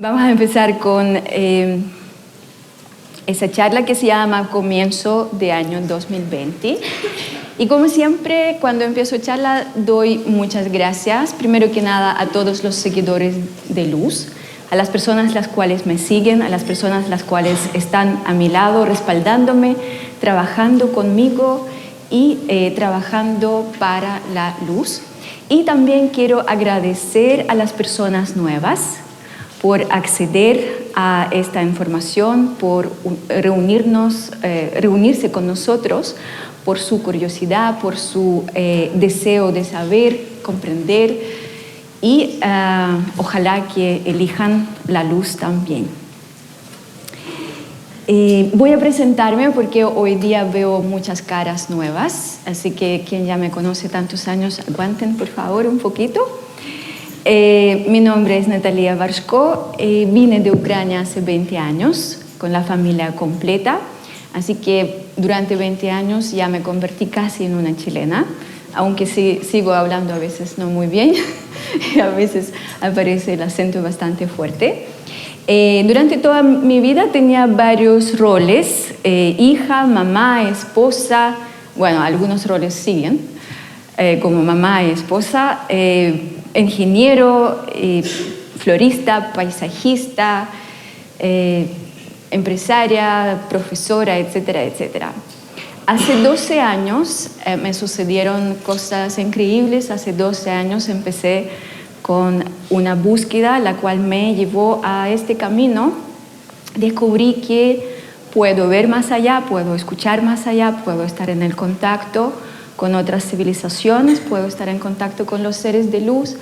Vamos a empezar con eh, esa charla que se llama Comienzo de año 2020. Y como siempre, cuando empiezo charla, doy muchas gracias, primero que nada, a todos los seguidores de Luz, a las personas las cuales me siguen, a las personas las cuales están a mi lado, respaldándome, trabajando conmigo y eh, trabajando para la luz. Y también quiero agradecer a las personas nuevas por acceder a esta información, por reunirnos, eh, reunirse con nosotros, por su curiosidad, por su eh, deseo de saber, comprender y eh, ojalá que elijan la luz también. voy a presentarme porque hoy día veo muchas caras nuevas, así que quien ya me conoce tantos años, aguanten por favor un poquito. Eh, mi nombre es Natalia Varshko, eh, vine de Ucrania hace 20 años con la familia completa, así que durante 20 años ya me convertí casi en una chilena, aunque sí, sigo hablando a veces no muy bien y a veces aparece el acento bastante fuerte. Eh, durante toda mi vida tenía varios roles, hija, mamá, esposa, bueno, algunos roles siguen, como mamá y esposa ingeniero, eh, florista, paisajista, eh, empresaria, profesora, etcétera, etcétera. Hace 12 años eh, me sucedieron cosas increíbles. Hace 12 años empecé con una búsqueda, la cual me llevó a este camino. Descubrí que puedo ver más allá, puedo escuchar más allá, puedo estar en el contacto con otras civilizaciones, puedo estar en contacto con los seres de luz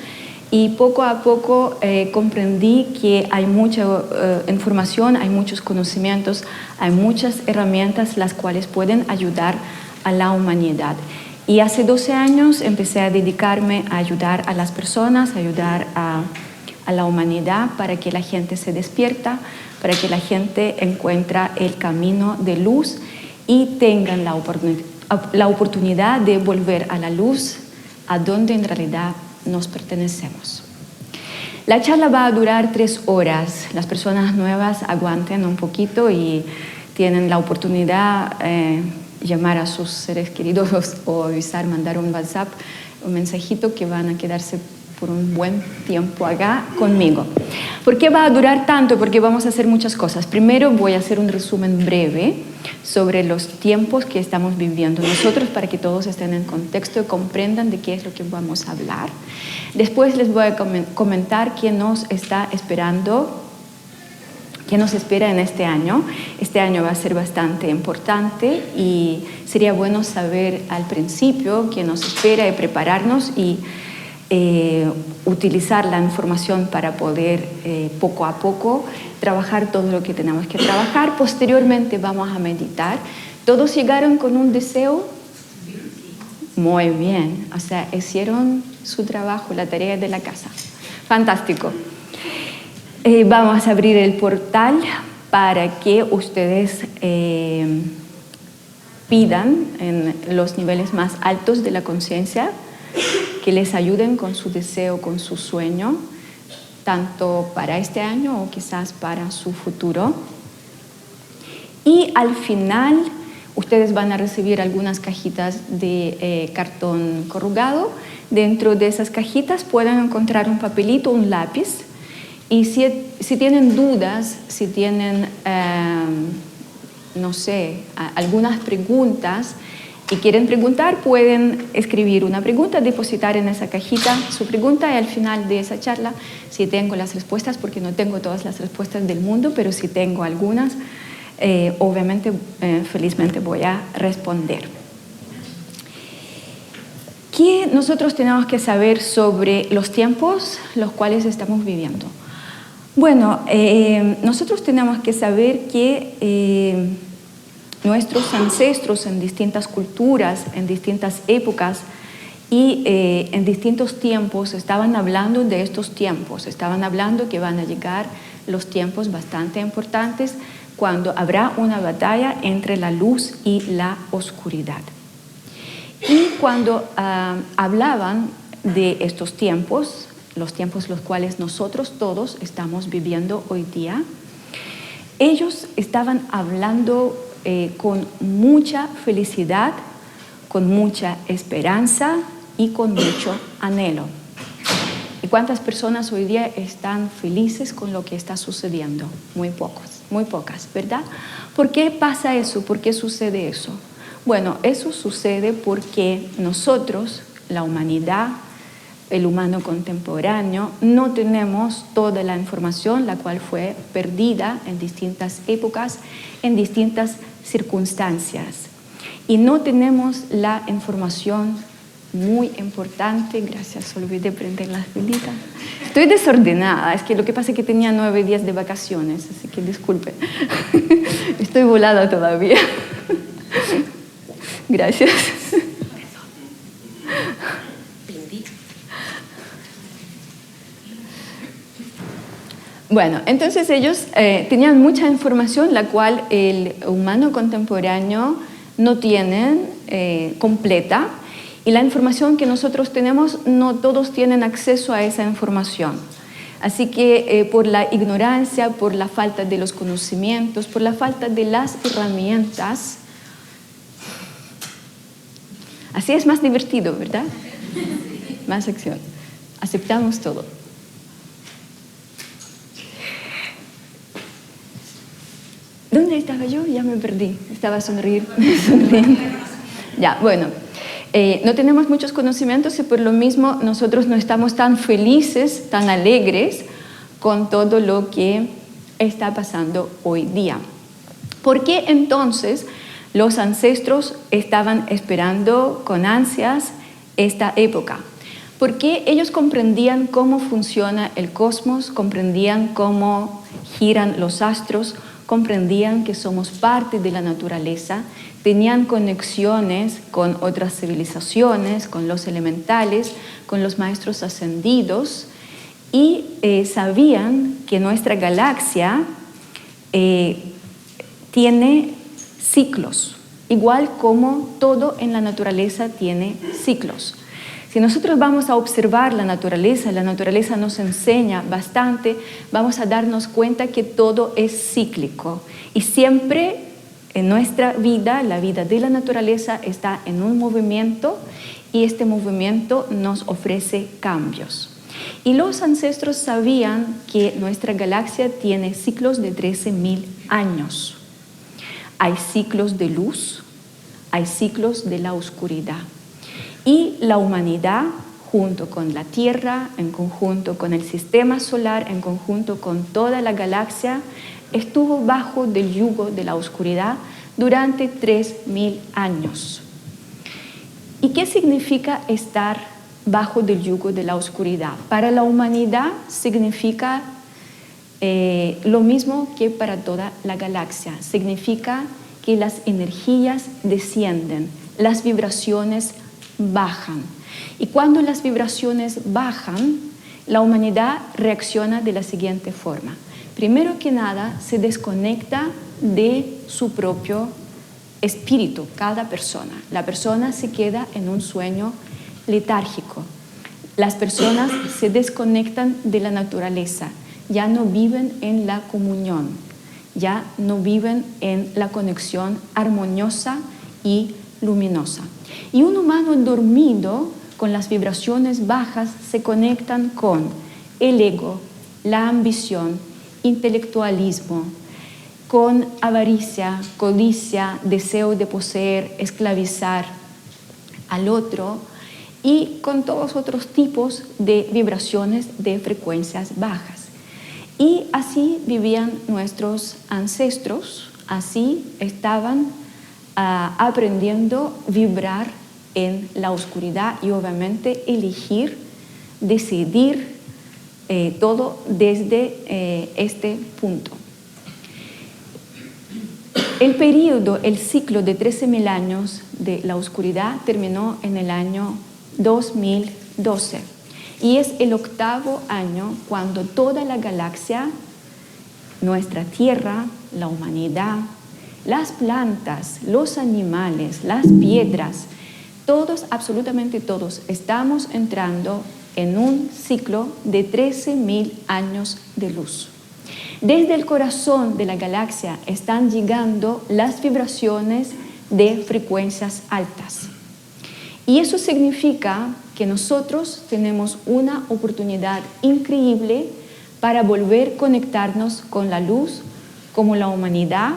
y poco a poco eh, comprendí que hay mucha eh, información, hay muchos conocimientos, hay muchas herramientas las cuales pueden ayudar a la humanidad. Y hace 12 años empecé a dedicarme a ayudar a las personas, a ayudar a, a la humanidad para que la gente se despierta, para que la gente encuentre el camino de luz y tengan la oportunidad la oportunidad de volver a la luz, a donde en realidad nos pertenecemos. La charla va a durar tres horas. Las personas nuevas aguanten un poquito y tienen la oportunidad de eh, llamar a sus seres queridos o avisar, mandar un WhatsApp, un mensajito que van a quedarse por un buen tiempo acá conmigo. ¿Por qué va a durar tanto? Porque vamos a hacer muchas cosas. Primero voy a hacer un resumen breve sobre los tiempos que estamos viviendo nosotros para que todos estén en contexto y comprendan de qué es lo que vamos a hablar. Después les voy a comentar qué nos está esperando qué nos espera en este año. Este año va a ser bastante importante y sería bueno saber al principio qué nos espera y prepararnos y eh, utilizar la información para poder eh, poco a poco trabajar todo lo que tenemos que trabajar. Posteriormente vamos a meditar. ¿Todos llegaron con un deseo? Muy bien, o sea, hicieron su trabajo, la tarea de la casa. Fantástico. Eh, vamos a abrir el portal para que ustedes pidan en los niveles más altos de la conciencia que les ayuden con su deseo, con su sueño, tanto para este año o quizás para su futuro. Y al final ustedes van a recibir algunas cajitas de eh, cartón corrugado. Dentro de esas cajitas pueden encontrar un papelito, un lápiz. Y si, si tienen dudas, si tienen, eh, no sé, algunas preguntas, y quieren preguntar, pueden escribir una pregunta, depositar en esa cajita su pregunta y al final de esa charla, si tengo las respuestas, porque no tengo todas las respuestas del mundo, pero si tengo algunas, eh, obviamente, eh, felizmente voy a responder. ¿Qué nosotros tenemos que saber sobre los tiempos los cuales estamos viviendo? Bueno, eh, nosotros tenemos que saber que nuestros ancestros en distintas culturas, en distintas épocas y eh, en distintos tiempos estaban hablando de estos tiempos, estaban hablando que van a llegar los tiempos bastante importantes cuando habrá una batalla entre la luz y la oscuridad. Y cuando ah, hablaban de estos tiempos, los tiempos los cuales nosotros todos estamos viviendo hoy día, ellos estaban hablando eh, con mucha felicidad, con mucha esperanza y con mucho anhelo. ¿Y cuántas personas hoy día están felices con lo que está sucediendo? Muy pocos, muy pocas, ¿verdad? ¿Por qué pasa eso? ¿Por qué sucede eso? Bueno, eso sucede porque nosotros, la humanidad, el humano contemporáneo, no tenemos toda la información, la cual fue perdida en distintas épocas, en distintas circunstancias. Y no tenemos la información muy importante. Gracias, olvidé prender las velitas. Estoy desordenada, es que lo que pasa es que tenía nueve días de vacaciones, así que disculpe. Estoy volada todavía. Gracias. Bueno, entonces ellos eh, tenían mucha información, la cual el humano contemporáneo no tiene eh, completa y la información que nosotros tenemos, no todos tienen acceso a esa información. Así que eh, por la ignorancia, por la falta de los conocimientos, por la falta de las herramientas, así es más divertido, ¿verdad? Más acción. Aceptamos todo. ¿Dónde estaba yo? Ya me perdí. Estaba sonriendo. ya, bueno. Eh, no tenemos muchos conocimientos y por lo mismo nosotros no estamos tan felices, tan alegres con todo lo que está pasando hoy día. ¿Por qué entonces los ancestros estaban esperando con ansias esta época? Porque ellos comprendían cómo funciona el cosmos, comprendían cómo giran los astros, comprendían que somos parte de la naturaleza tenían conexiones con otras civilizaciones, con los elementales, con los maestros ascendidos y eh, sabían que nuestra galaxia eh, tiene ciclos, igual como todo en la naturaleza tiene ciclos. Si nosotros vamos a observar la naturaleza, la naturaleza nos enseña bastante, vamos a darnos cuenta que todo es cíclico y siempre en nuestra vida, la vida de la naturaleza está en un movimiento y este movimiento nos ofrece cambios. Y los ancestros sabían que nuestra galaxia tiene ciclos de 13.000 años. Hay ciclos de luz, hay ciclos de la oscuridad. Y la humanidad, junto con la Tierra, en conjunto con el sistema solar, en conjunto con toda la galaxia, estuvo bajo del yugo de la oscuridad durante 3.000 años. ¿Y qué significa estar bajo del yugo de la oscuridad? Para la humanidad significa eh, lo mismo que para toda la galaxia. Significa que las energías descienden, las vibraciones bajan. Y cuando las vibraciones bajan, la humanidad reacciona de la siguiente forma. Primero que nada, se desconecta de su propio espíritu, cada persona. La persona se queda en un sueño letárgico. Las personas se desconectan de la naturaleza, ya no viven en la comunión, ya no viven en la conexión armoniosa y luminosa. Y un humano dormido con las vibraciones bajas se conectan con el ego, la ambición, intelectualismo, con avaricia, codicia, deseo de poseer, esclavizar al otro y con todos otros tipos de vibraciones de frecuencias bajas. Y así vivían nuestros ancestros, así estaban aprendiendo a vibrar en la oscuridad y obviamente elegir, decidir eh, todo desde eh, este punto. El periodo, el ciclo de 13.000 años de la oscuridad terminó en el año 2012 y es el octavo año cuando toda la galaxia, nuestra Tierra, la humanidad, las plantas, los animales, las piedras, todos, absolutamente todos, estamos entrando en un ciclo de 13.000 años de luz. Desde el corazón de la galaxia están llegando las vibraciones de frecuencias altas. Y eso significa que nosotros tenemos una oportunidad increíble para volver a conectarnos con la luz como la humanidad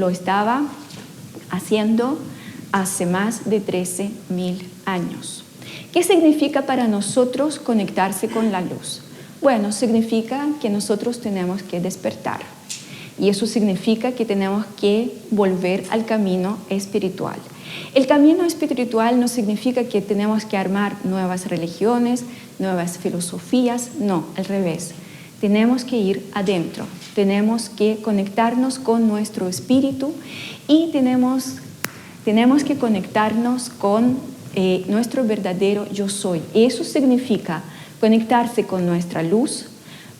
lo estaba haciendo hace más de 13.000 años. ¿Qué significa para nosotros conectarse con la luz? Bueno, significa que nosotros tenemos que despertar. Y eso significa que tenemos que volver al camino espiritual. El camino espiritual no significa que tenemos que armar nuevas religiones, nuevas filosofías, no, al revés. Tenemos que ir adentro, tenemos que conectarnos con nuestro espíritu y tenemos, tenemos que conectarnos con eh, nuestro verdadero yo soy. Eso significa conectarse con nuestra luz,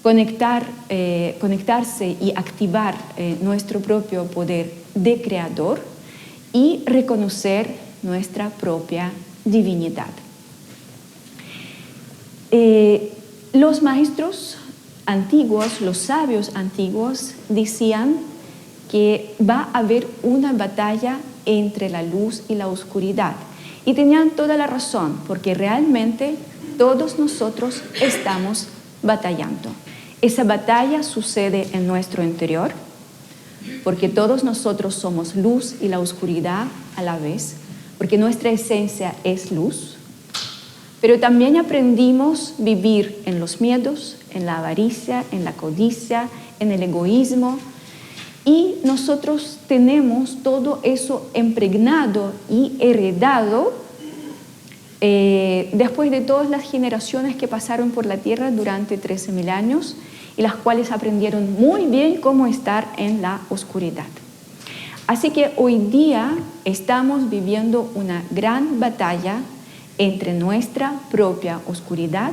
conectar, eh, conectarse y activar eh, nuestro propio poder de creador y reconocer nuestra propia divinidad. Los maestros antiguos, los sabios antiguos, decían que va a haber una batalla entre la luz y la oscuridad. Y tenían toda la razón, porque realmente todos nosotros estamos batallando. Esa batalla sucede en nuestro interior, porque todos nosotros somos luz y la oscuridad a la vez, porque nuestra esencia es luz, pero también aprendimos vivir en los miedos, en la avaricia, en la codicia, en el egoísmo, y nosotros tenemos todo eso impregnado y heredado eh, después de todas las generaciones que pasaron por la tierra durante 13.000 años y las cuales aprendieron muy bien cómo estar en la oscuridad. Así que hoy día estamos viviendo una gran batalla entre nuestra propia oscuridad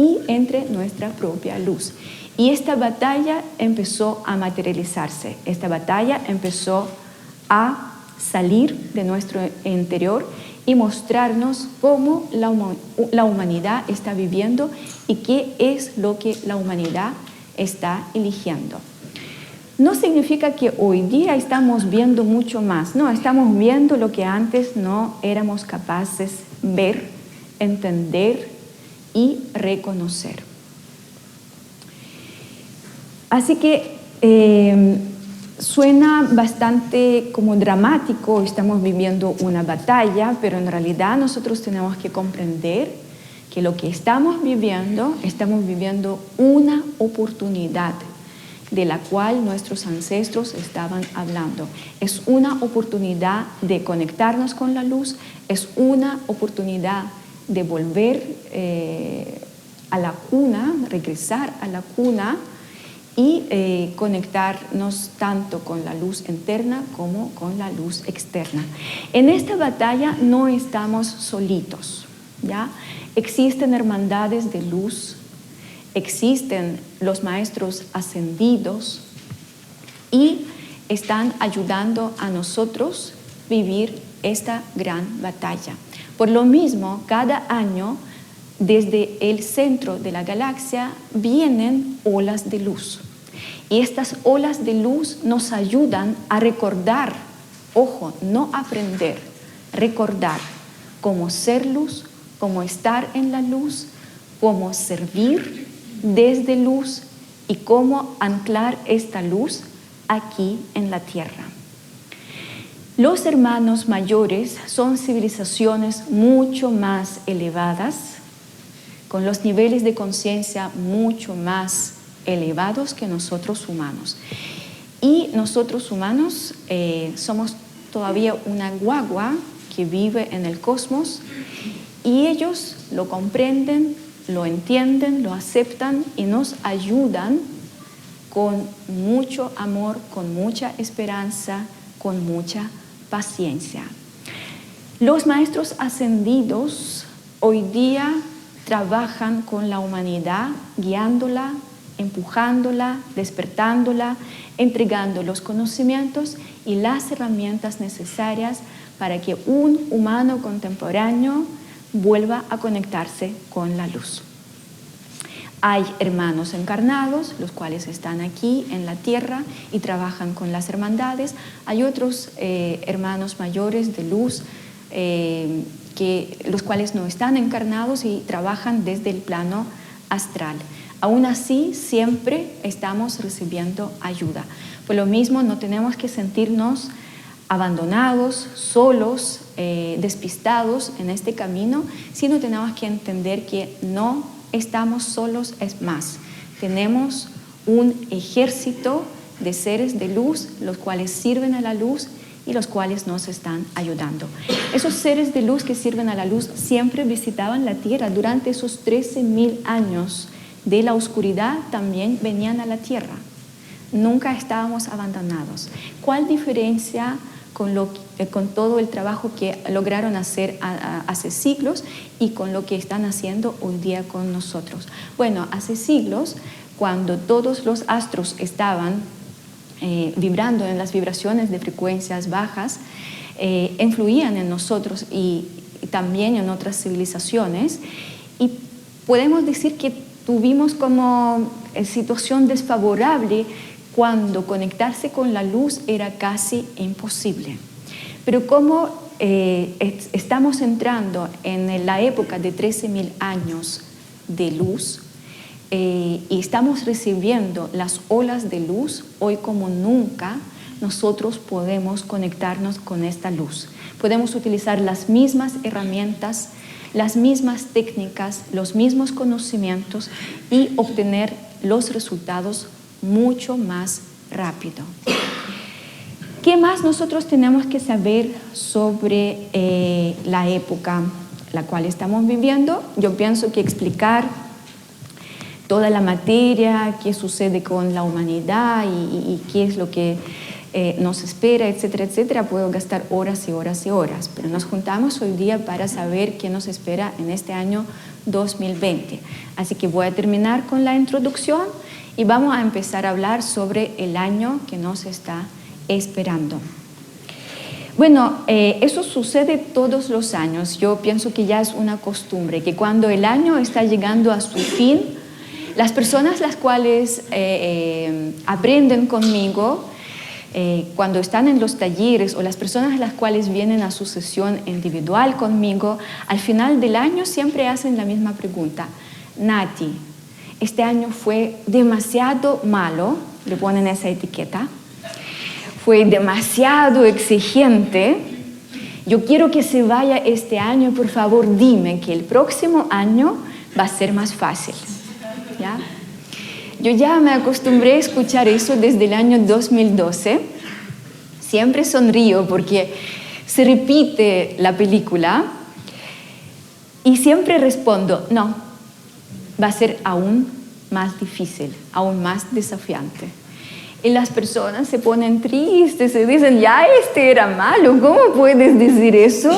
y entre nuestra propia luz. Y esta batalla empezó a materializarse, esta batalla empezó a salir de nuestro interior y mostrarnos cómo la, la humanidad está viviendo y qué es lo que la humanidad está eligiendo. No significa que hoy día estamos viendo mucho más, no, estamos viendo lo que antes no éramos capaces ver, entender y reconocer. Así que eh, Suena bastante como dramático, estamos viviendo una batalla, pero en realidad nosotros tenemos que comprender que lo que estamos viviendo, estamos viviendo una oportunidad de la cual nuestros ancestros estaban hablando. Es una oportunidad de conectarnos con la luz, es una oportunidad de volver eh, a la cuna, regresar a la cuna y eh, conectarnos tanto con la luz interna como con la luz externa. En esta batalla no estamos solitos, ¿ya? Existen hermandades de luz, existen los maestros ascendidos y están ayudando a nosotros vivir esta gran batalla. Por lo mismo, cada año desde el centro de la galaxia vienen olas de luz. Y estas olas de luz nos ayudan a recordar, ojo, no aprender, recordar cómo ser luz, cómo estar en la luz, cómo servir desde luz y cómo anclar esta luz aquí en la tierra. Los hermanos mayores son civilizaciones mucho más elevadas con los niveles de conciencia mucho más elevados que nosotros humanos. Y nosotros humanos eh, somos todavía una guagua que vive en el cosmos y ellos lo comprenden, lo entienden, lo aceptan y nos ayudan con mucho amor, con mucha esperanza, con mucha paciencia. Los maestros ascendidos hoy día trabajan con la humanidad, guiándola, empujándola, despertándola, entregando los conocimientos y las herramientas necesarias para que un humano contemporáneo vuelva a conectarse con la luz. Hay hermanos encarnados, los cuales están aquí en la tierra y trabajan con las hermandades. Hay otros eh, hermanos mayores de luz, eh, que, los cuales no están encarnados y trabajan desde el plano astral. Aún así, siempre estamos recibiendo ayuda. Por lo mismo, no tenemos que sentirnos abandonados, solos, eh, despistados en este camino, sino tenemos que entender que no estamos solos, es más, tenemos un ejército de seres de luz, los cuales sirven a la luz y los cuales nos están ayudando. Esos seres de luz que sirven a la luz siempre visitaban la tierra durante esos 13.000 años de la oscuridad, también venían a la tierra. Nunca estábamos abandonados. ¿Cuál diferencia con, lo, eh, con todo el trabajo que lograron hacer hace siglos y con lo que están haciendo hoy día con nosotros. Bueno, hace siglos, cuando todos los astros estaban eh, vibrando en las vibraciones de frecuencias bajas, eh, influían en nosotros y, y también en otras civilizaciones. Y podemos decir que tuvimos como situación desfavorable cuando conectarse con la luz era casi imposible. Pero como eh, estamos entrando en la época de 13.000 años de luz eh, y estamos recibiendo las olas de luz, hoy como nunca nosotros podemos conectarnos con esta luz. Podemos utilizar las mismas herramientas, las mismas técnicas, los mismos conocimientos y obtener los resultados mucho más rápido. ¿Qué más nosotros tenemos que saber sobre eh, la época la cual estamos viviendo? Yo pienso que explicar toda la materia, qué sucede con la humanidad y, qué es lo que eh, nos espera, etcétera, etcétera, puedo gastar horas y horas y horas, pero nos juntamos hoy día para saber qué nos espera en este año 2020. Así que voy a terminar con la introducción y vamos a empezar a hablar sobre el año que nos está esperando. Bueno, eh, eso sucede todos los años. Yo pienso que ya es una costumbre, que cuando el año está llegando a su fin, las personas las cuales eh, eh, aprenden conmigo, cuando están en los talleres o las personas las cuales vienen a su sesión individual conmigo, al final del año siempre hacen la misma pregunta. Nati, este año fue demasiado malo, le ponen esa etiqueta, fue demasiado exigente. Yo quiero que se vaya este año, por favor, dime que el próximo año va a ser más fácil. ¿Ya? Yo ya me acostumbré a escuchar eso desde el año 2012. Siempre sonrío porque se repite la película y siempre respondo, no, va a ser aún más difícil, aún más desafiante. Y las personas se ponen tristes, se dicen, ya este era malo, ¿cómo puedes decir eso?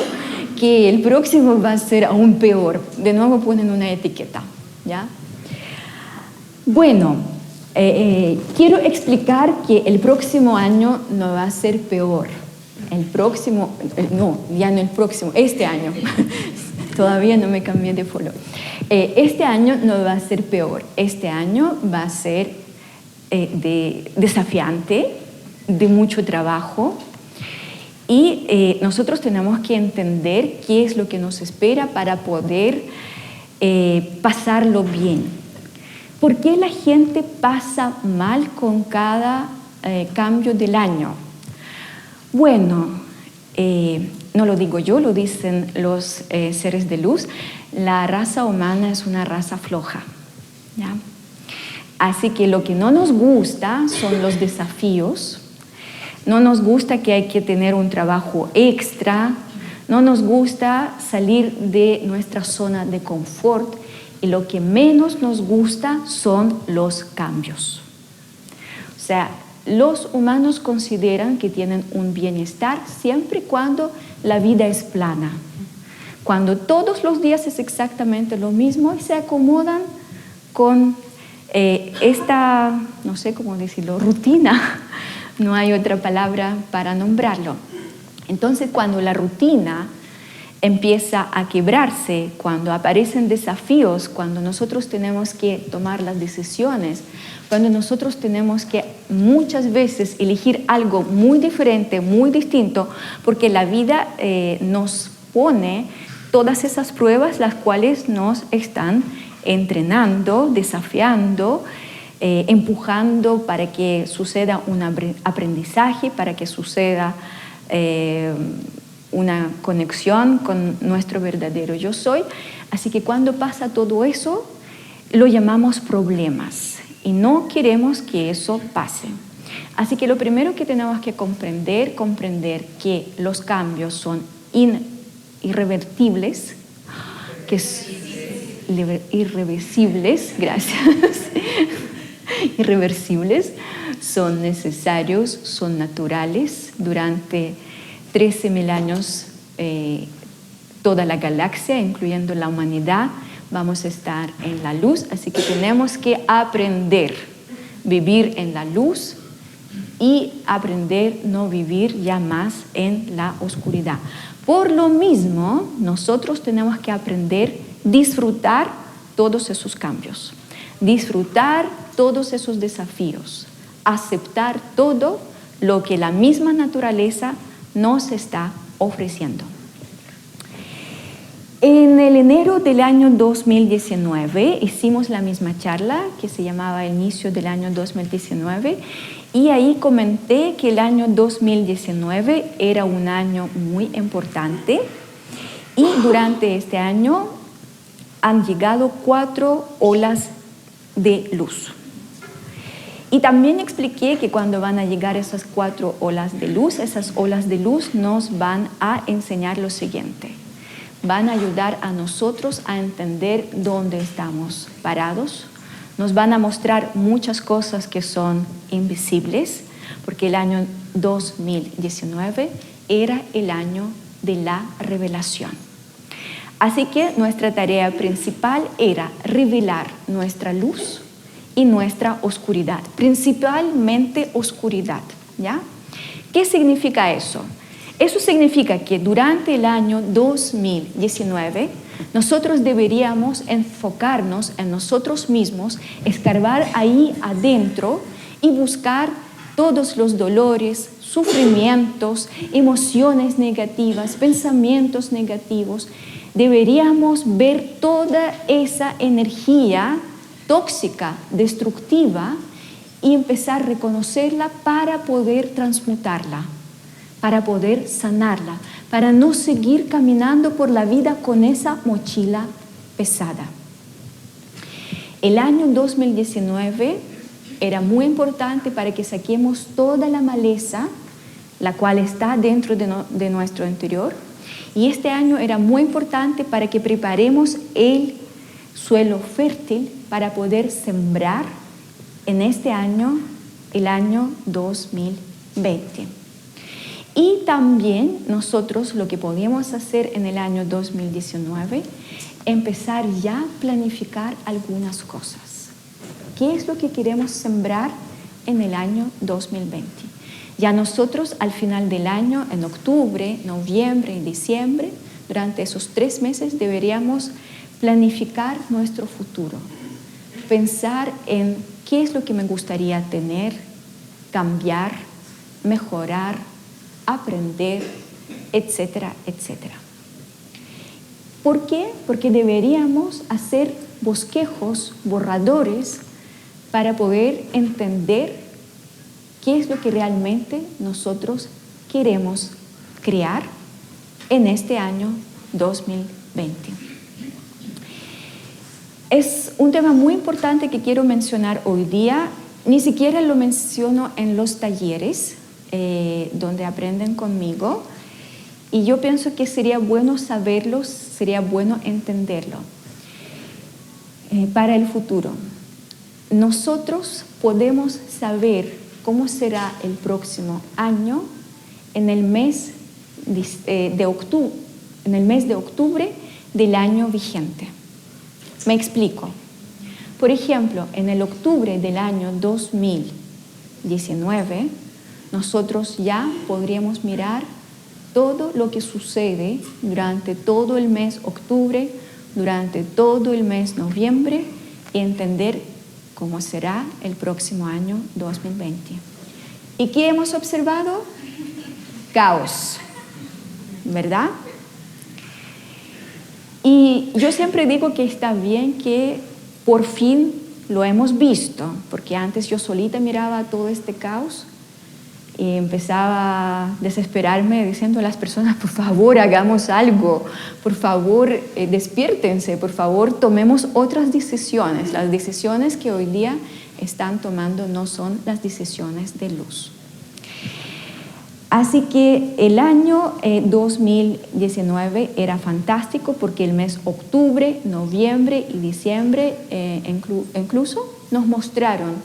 Que el próximo va a ser aún peor. De nuevo ponen una etiqueta, ¿ya? Bueno, eh, eh, quiero explicar que el próximo año no va a ser peor. El próximo, eh, no, ya no el próximo, este año. Todavía no me cambié de follow. este año no va a ser peor. Este año va a ser eh, de, desafiante, de mucho trabajo. Y eh, nosotros tenemos que entender qué es lo que nos espera para poder eh, pasarlo bien. ¿Por qué la gente pasa mal con cada cambio del año? Bueno, no lo digo yo, lo dicen los seres de luz, la raza humana es una raza floja. ¿ya? Así que lo que no nos gusta son los desafíos, no nos gusta que hay que tener un trabajo extra, no nos gusta salir de nuestra zona de confort. Y lo que menos nos gusta son los cambios. O sea, los humanos consideran que tienen un bienestar siempre cuando la vida es plana, cuando todos los días es exactamente lo mismo y se acomodan con eh, esta, no sé cómo decirlo, rutina, no hay otra palabra para nombrarlo. Entonces, cuando la rutina empieza a quebrarse, cuando aparecen desafíos, cuando nosotros tenemos que tomar las decisiones, cuando nosotros tenemos que muchas veces elegir algo muy diferente, muy distinto, porque la vida eh, nos pone todas esas pruebas las cuales nos están entrenando, desafiando, eh, empujando para que suceda un aprendizaje, para que suceda eh, una conexión con nuestro verdadero yo soy. Así que cuando pasa todo eso, lo llamamos problemas y no queremos que eso pase. Así que lo primero que tenemos que comprender, comprender que los cambios son irrevertibles, que irreversibles, gracias, irreversibles, son necesarios, son naturales durante 13.000 años, eh, toda la galaxia, incluyendo la humanidad, vamos a estar en la luz, así que tenemos que aprender, vivir en la luz y aprender no vivir ya más en la oscuridad. Por lo mismo, nosotros tenemos que aprender disfrutar todos esos cambios, disfrutar todos esos desafíos, aceptar todo lo que la misma naturaleza nos está ofreciendo. En el enero del año 2019 hicimos la misma charla que se llamaba Inicio del año 2019 y ahí comenté que el año 2019 era un año muy importante y durante este año han llegado cuatro olas de luz. Y también expliqué que cuando van a llegar esas cuatro olas de luz, esas olas de luz nos van a enseñar lo siguiente. Van a ayudar a nosotros a entender dónde estamos parados. Nos van a mostrar muchas cosas que son invisibles, porque el año 2019 era el año de la revelación. Así que nuestra tarea principal era revelar nuestra luz y nuestra oscuridad, principalmente oscuridad. ¿ya? ¿Qué significa eso? Eso significa que durante el año 2019 nosotros deberíamos enfocarnos en nosotros mismos, escarbar ahí adentro y buscar todos los dolores, sufrimientos, emociones negativas, pensamientos negativos. Deberíamos ver toda esa energía tóxica, destructiva, y empezar a reconocerla para poder transmutarla, para poder sanarla, para no seguir caminando por la vida con esa mochila pesada. El año 2019 era muy importante para que saquemos toda la maleza, la cual está dentro de, de nuestro interior, y este año era muy importante para que preparemos el suelo fértil para poder sembrar en este año, el año 2020. Y también nosotros lo que podíamos hacer en el año 2019, empezar ya a planificar algunas cosas. ¿Qué es lo que queremos sembrar en el año 2020? Ya nosotros al final del año, en octubre, noviembre y diciembre, durante esos tres meses deberíamos planificar nuestro futuro, pensar en qué es lo que me gustaría tener, cambiar, mejorar, aprender, etcétera, etcétera. ¿Por qué? Porque deberíamos hacer bosquejos, borradores, para poder entender qué es lo que realmente nosotros queremos crear en este año 2020. Es un tema muy importante que quiero mencionar hoy día. Ni siquiera lo menciono en los talleres eh, donde aprenden conmigo. Y yo pienso que sería bueno saberlo, sería bueno entenderlo eh, para el futuro. Nosotros podemos saber cómo será el próximo año en el mes de, eh, octubre, en el mes de octubre del año vigente. Me explico. Por ejemplo, en el octubre del año 2019, nosotros ya podríamos mirar todo lo que sucede durante todo el mes octubre, durante todo el mes noviembre y entender cómo será el próximo año 2020. ¿Y qué hemos observado? Caos, ¿verdad? Y yo siempre digo que está bien que por fin lo hemos visto, porque antes yo solita miraba todo este caos y empezaba a desesperarme diciendo a las personas, por favor, hagamos algo, por favor, eh, despiértense, por favor, tomemos otras decisiones. Las decisiones que hoy día están tomando no son las decisiones de luz. Así que el año 2019 eh, era fantástico porque el mes octubre, noviembre y diciembre eh, incluso nos mostraron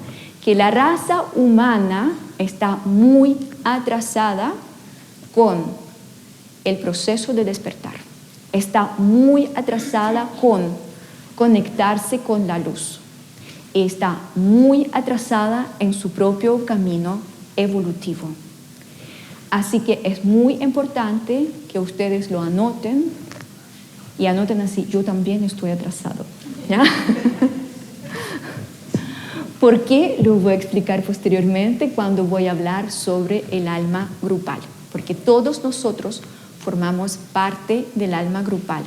que la raza humana está muy atrasada con el proceso de despertar. Está muy atrasada con conectarse con la luz. Está muy atrasada en su propio camino evolutivo. Así que es muy importante que ustedes lo anoten y anoten así, yo también estoy atrasado. ¿Por qué? Lo voy a explicar posteriormente cuando voy a hablar sobre el alma grupal, porque todos nosotros formamos parte del alma grupal.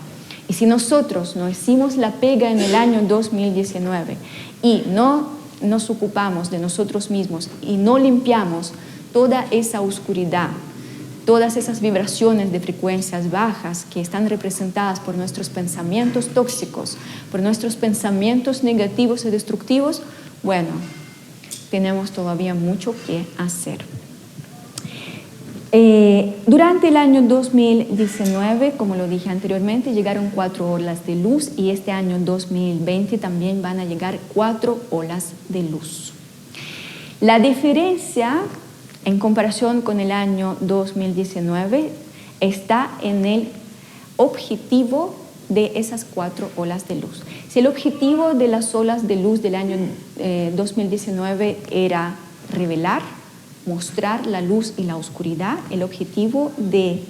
Y si nosotros no hicimos la pega en el año 2019 y no nos ocupamos de nosotros mismos y no limpiamos toda esa oscuridad, todas esas vibraciones de frecuencias bajas que están representadas por nuestros pensamientos tóxicos, por nuestros pensamientos negativos y destructivos, bueno, tenemos todavía mucho que hacer. Eh, durante el año 2019, como lo dije anteriormente, llegaron cuatro olas de luz y este año 2020 también van a llegar cuatro olas de luz. La diferencia en comparación con el año 2019, está en el objetivo de esas cuatro olas de luz. Si el objetivo de las olas de luz del año 2019 eh, era revelar, mostrar la luz y la oscuridad, el objetivo de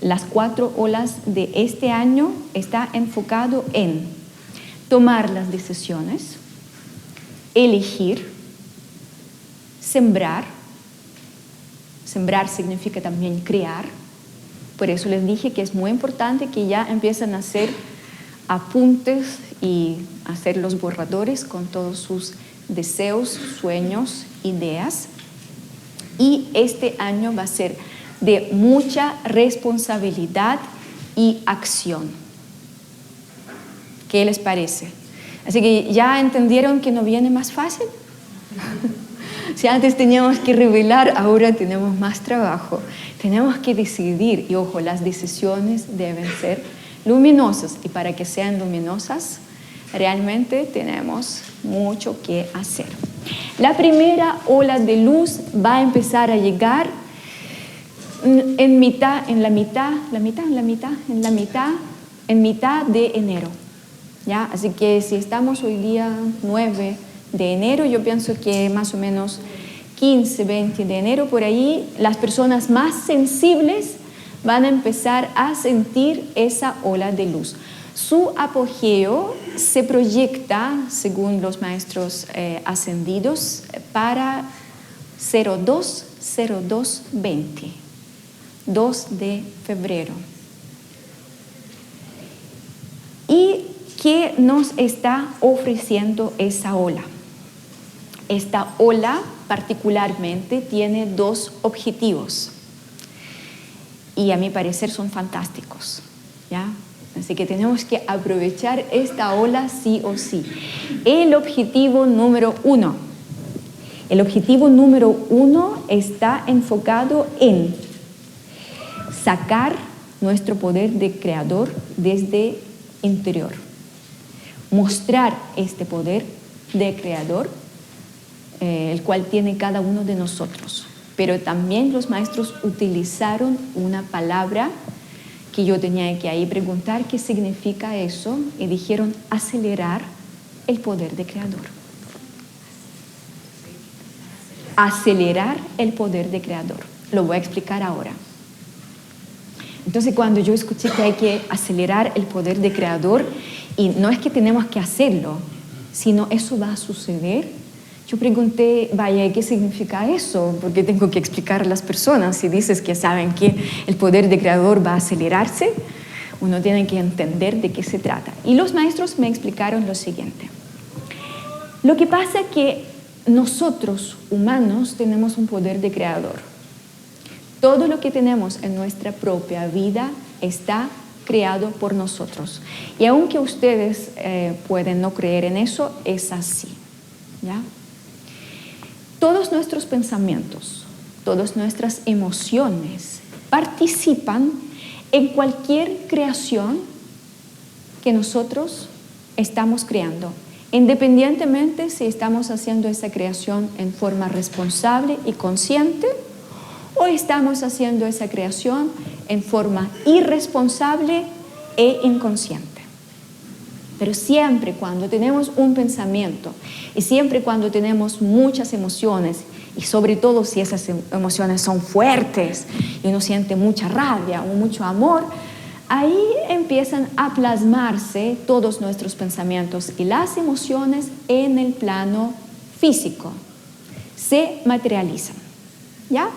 las cuatro olas de este año está enfocado en tomar las decisiones, elegir, sembrar, Sembrar significa también crear. Por eso les dije que es muy importante que ya empiecen a hacer apuntes y hacer los borradores con todos sus deseos, sueños, ideas. Y este año va a ser de mucha responsabilidad y acción. ¿Qué les parece? Así que ya entendieron que no viene más fácil. Si antes teníamos que revelar, ahora tenemos más trabajo. Tenemos que decidir y ojo, las decisiones deben ser luminosas y para que sean luminosas, realmente tenemos mucho que hacer. La primera ola de luz va a empezar a llegar en mitad, en la mitad, la mitad, en la mitad, en la mitad, en mitad de enero. ¿ya? Así que si estamos hoy día 9 de enero, yo pienso que más o menos 15, 20 de enero, por ahí, las personas más sensibles van a empezar a sentir esa ola de luz. Su apogeo se proyecta, según los maestros eh, ascendidos, para 02, 02, 20, 2 de febrero. ¿Y qué nos está ofreciendo esa ola? Esta ola particularmente tiene dos objetivos y a mi parecer son fantásticos. ¿ya? Así que tenemos que aprovechar esta ola sí o sí. El objetivo número uno. El objetivo número uno está enfocado en sacar nuestro poder de creador desde interior. Mostrar este poder de creador eh, el cual tiene cada uno de nosotros. Pero también los maestros utilizaron una palabra que yo tenía que ahí preguntar qué significa eso y dijeron acelerar el poder de creador. Acelerar el poder de creador. Lo voy a explicar ahora. Entonces cuando yo escuché que hay que acelerar el poder de creador, y no es que tenemos que hacerlo, sino eso va a suceder, yo pregunté, vaya, ¿qué significa eso? Porque tengo que explicar a las personas. Si dices que saben que el poder de creador va a acelerarse, uno tiene que entender de qué se trata. Y los maestros me explicaron lo siguiente. Lo que pasa es que nosotros, humanos, tenemos un poder de creador. Todo lo que tenemos en nuestra propia vida está creado por nosotros. Y aunque ustedes eh, pueden no creer en eso, es así. ¿ya? Todos nuestros pensamientos, todas nuestras emociones participan en cualquier creación que nosotros estamos creando, independientemente si estamos haciendo esa creación en forma responsable y consciente o estamos haciendo esa creación en forma irresponsable e inconsciente. Pero siempre cuando tenemos un pensamiento y siempre cuando tenemos muchas emociones, y sobre todo si esas em, emociones son fuertes y uno siente mucha rabia o mucho amor, ahí empiezan a plasmarse todos nuestros pensamientos y las emociones en el plano físico. Se materializan. ¿Ya?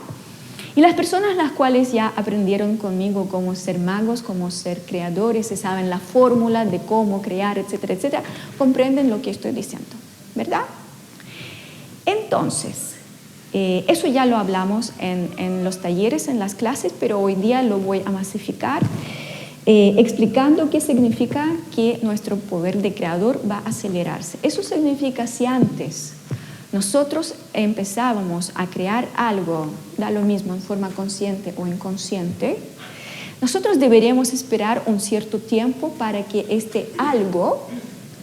Y las personas las cuales ya aprendieron conmigo cómo ser magos, cómo ser creadores, se saben la fórmula de cómo crear, etcétera, etcétera, comprenden lo que estoy diciendo, ¿verdad? Entonces, eh, eso ya lo hablamos en, los talleres, en las clases, pero hoy día lo voy a masificar eh, explicando qué significa que nuestro poder de creador va a acelerarse. Eso significa si antes nosotros empezábamos a crear algo, da lo mismo en forma consciente o inconsciente, nosotros deberíamos esperar un cierto tiempo para que este algo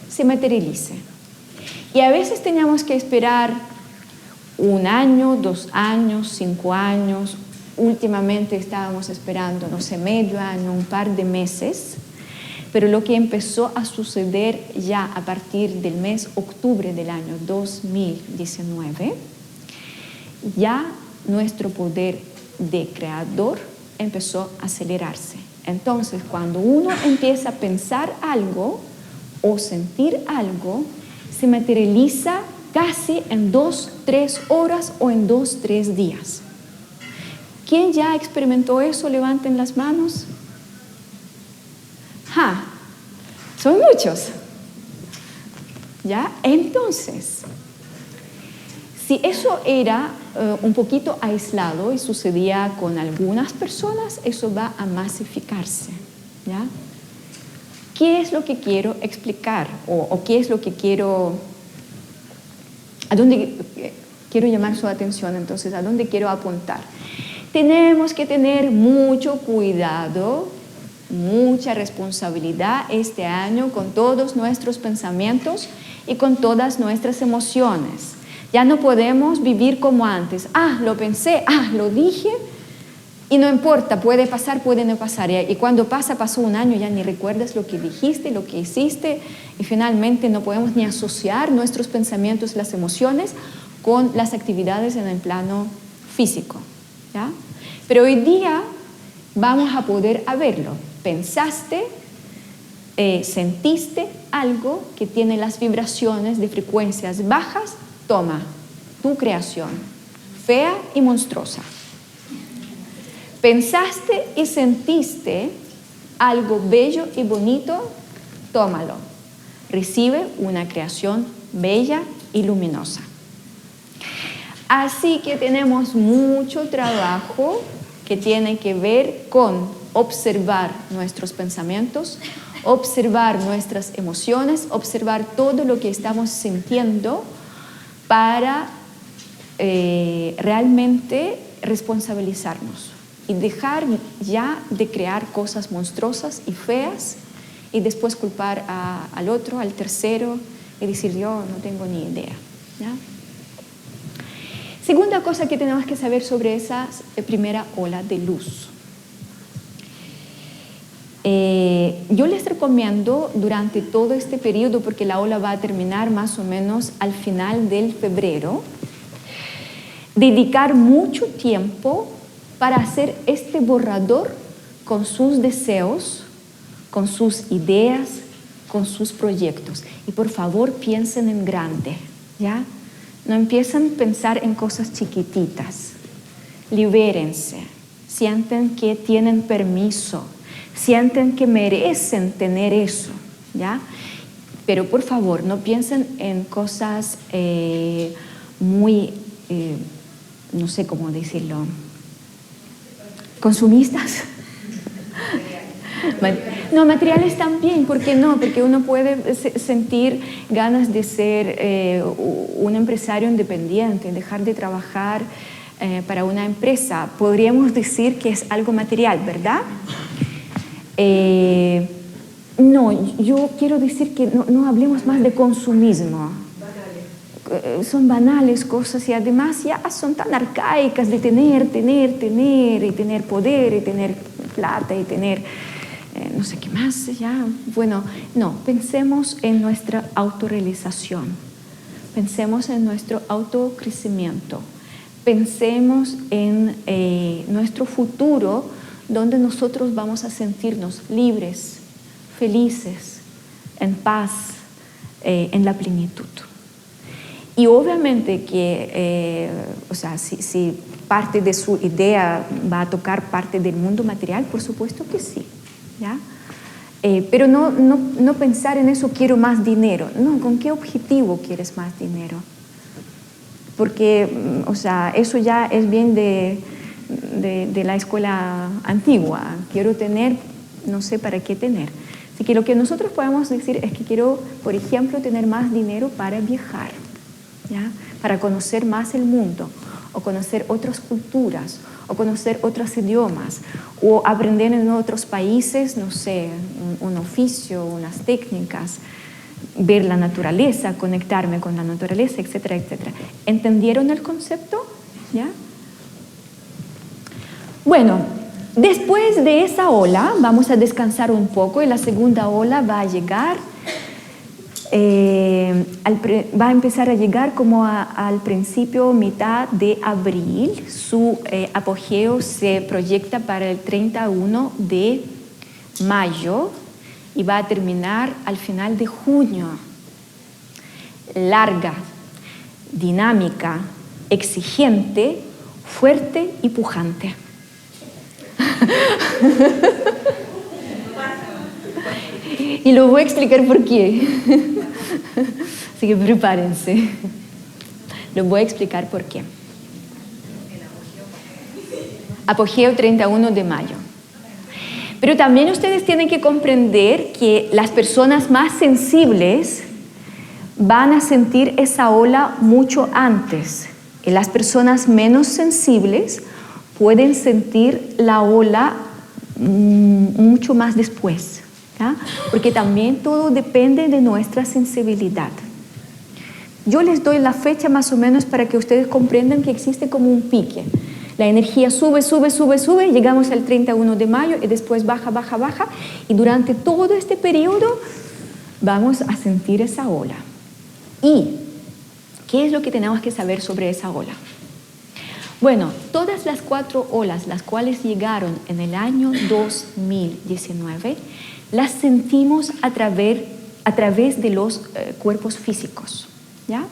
se materialice. Y a veces teníamos que esperar un año, dos años, cinco años. Últimamente estábamos esperando, no sé, medio año, un par de meses pero lo que empezó a suceder ya a partir del mes octubre del año 2019, ya nuestro poder de creador empezó a acelerarse. Entonces, cuando uno empieza a pensar algo o sentir algo, se materializa casi en dos, tres horas o en dos, tres días. ¿Quién ya experimentó eso? Levanten las manos. ¡Ja! Son muchos. ¿Ya? Entonces, si eso era eh, un poquito aislado y sucedía con algunas personas, eso va a masificarse. ¿Ya? ¿Qué es lo que quiero explicar? O, o qué es lo que quiero... ¿A dónde quiero llamar su atención? Entonces, ¿a dónde quiero apuntar? Tenemos que tener mucho cuidado mucha responsabilidad este año con todos nuestros pensamientos y con todas nuestras emociones. Ya no podemos vivir como antes. Ah, lo pensé, ah, lo dije. Y no importa, puede pasar, puede no pasar. Y cuando pasa, pasó un año, ya ni recuerdas lo que dijiste, lo que hiciste. Y finalmente no podemos ni asociar nuestros pensamientos, las emociones, con las actividades en el plano físico. ¿ya? Pero hoy día vamos a poder verlo pensaste, eh, sentiste algo que tiene las vibraciones de frecuencias bajas, toma tu creación, fea y monstruosa. Pensaste y sentiste algo bello y bonito, tómalo. Recibe una creación bella y luminosa. Así que tenemos mucho trabajo que tiene que ver con observar nuestros pensamientos, observar nuestras emociones, observar todo lo que estamos sintiendo para eh, realmente responsabilizarnos y dejar ya de crear cosas monstruosas y feas y después culpar al otro, al tercero y decir yo no tengo ni idea. Segunda cosa que tenemos que saber sobre esa primera ola de luz. Eh, yo les recomiendo durante todo este periodo, porque la ola va a terminar más o menos al final del febrero, dedicar mucho tiempo para hacer este borrador con sus deseos, con sus ideas, con sus proyectos. Y por favor piensen en grande, ¿ya? No empiecen a pensar en cosas chiquititas. Libérense, sienten que tienen permiso, sienten que merecen tener eso, ¿ya? Pero por favor, no piensen en cosas eh, muy, eh, no sé cómo decirlo, consumistas. No, materiales también, ¿por qué no? Porque uno puede sentir ganas de ser eh, un empresario independiente, dejar de trabajar para una empresa. Podríamos decir que es algo material, ¿verdad? No, yo quiero decir que no, hablemos más de consumismo. Eh, son banales cosas y además ya son tan arcaicas de tener, tener, tener y tener poder y tener plata y tener eh, no sé qué más ya. Bueno, no, pensemos en nuestra autorrealización, pensemos en nuestro autocrecimiento, pensemos en eh, nuestro futuro donde nosotros vamos a sentirnos libres, felices, en paz, eh, en la plenitud. Y obviamente que, eh, o sea, si, parte de su idea va a tocar parte del mundo material, por supuesto que sí, ¿ya? Eh, pero no, no, no, pensar en eso, quiero más dinero. No, ¿con qué objetivo quieres más dinero? Porque, mm, o sea, eso ya es bien de, de, la escuela antigua. Quiero tener, no sé para qué tener. Así que lo que nosotros podemos decir es que quiero, por ejemplo, tener más dinero para viajar, ¿ya? para conocer más el mundo, o conocer otras culturas, o conocer otros idiomas, o aprender en otros países, no sé, un, oficio, unas técnicas, ver la naturaleza, conectarme con la naturaleza, etcétera, etcétera. ¿Entendieron el concepto? ¿Ya? Bueno, Después de esa ola vamos a descansar un poco y la segunda ola va a llegar, eh, va a empezar a llegar como al principio, mitad de abril. Su eh, apogeo se proyecta para el 31 de mayo y va a terminar al final de junio. Larga, dinámica, exigente, fuerte y pujante. y lo voy a explicar por qué. Así que prepárense. Lo voy a explicar por qué. Apogeo 31 de mayo. Pero también ustedes tienen que comprender que las personas más sensibles van a sentir esa ola mucho antes. Y las personas menos sensibles pueden sentir la ola mm, mucho más después, porque también todo depende de nuestra sensibilidad. Yo les doy la fecha más o menos para que ustedes comprendan que existe como un pique. La energía sube, sube, sube, sube, llegamos al 31 de mayo y después baja, baja, baja. Y durante todo este periodo vamos a sentir esa ola. ¿Y qué es lo que tenemos que saber sobre esa ola? Bueno, todas las cuatro olas, las cuales llegaron en el año 2019, las sentimos a través, a través de los eh, cuerpos físicos. ¿ya?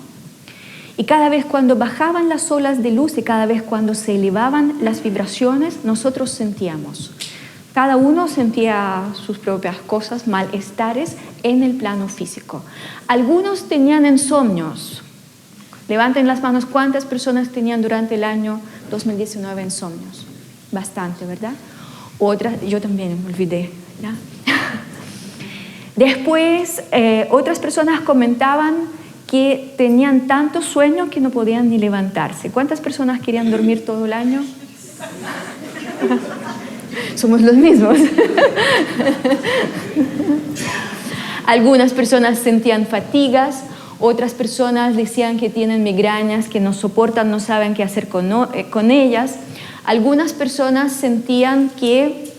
Y cada vez cuando bajaban las olas de luz y cada vez cuando se elevaban las vibraciones, nosotros sentíamos. Cada uno sentía sus propias cosas, malestares en el plano físico. Algunos tenían insomnios, Levanten las manos, ¿cuántas personas tenían durante el año 2019 insomnios? Bastante, ¿verdad? Otras, yo también me olvidé. Después, eh, otras personas comentaban que tenían tanto sueño que no podían ni levantarse. ¿Cuántas personas querían dormir todo el año? Somos los mismos. Algunas personas sentían fatigas, otras personas decían que tienen migrañas, que no soportan, no saben qué hacer eh, con, ellas. Algunas personas sentían que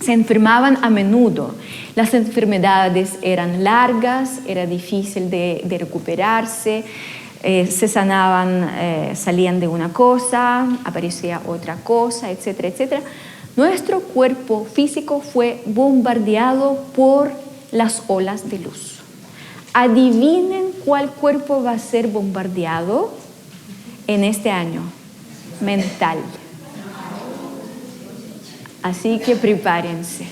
se enfermaban a menudo. Las enfermedades eran largas, era difícil de, recuperarse, eh, se sanaban, eh, salían de una cosa, aparecía otra cosa, etcétera, etcétera. Nuestro cuerpo físico fue bombardeado por las olas de luz. Adivinen cuál cuerpo va a ser bombardeado en este año. Mental. Así que prepárense.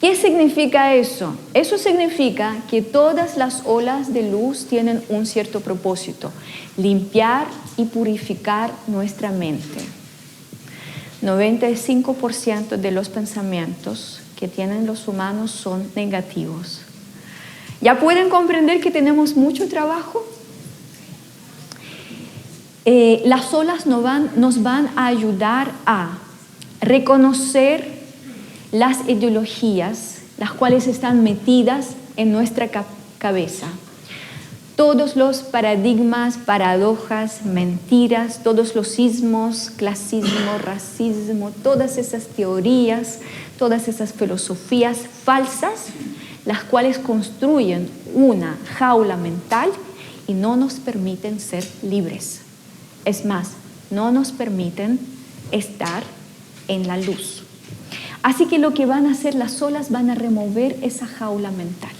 ¿Qué significa eso? Eso significa que todas las olas de luz tienen un cierto propósito, limpiar y purificar nuestra mente. 95% de los pensamientos que tienen los humanos son negativos. ¿Ya pueden comprender que tenemos mucho trabajo? Eh, las olas nos van, nos van a ayudar a reconocer las ideologías, las cuales están metidas en nuestra cabeza. Todos los paradigmas, paradojas, mentiras, todos los ismos, clasismo, racismo, todas esas teorías, todas esas filosofías falsas, las cuales construyen una jaula mental y no nos permiten ser libres. Es más, no nos permiten estar en la luz. Así que lo que van a hacer las olas van a remover esa jaula mental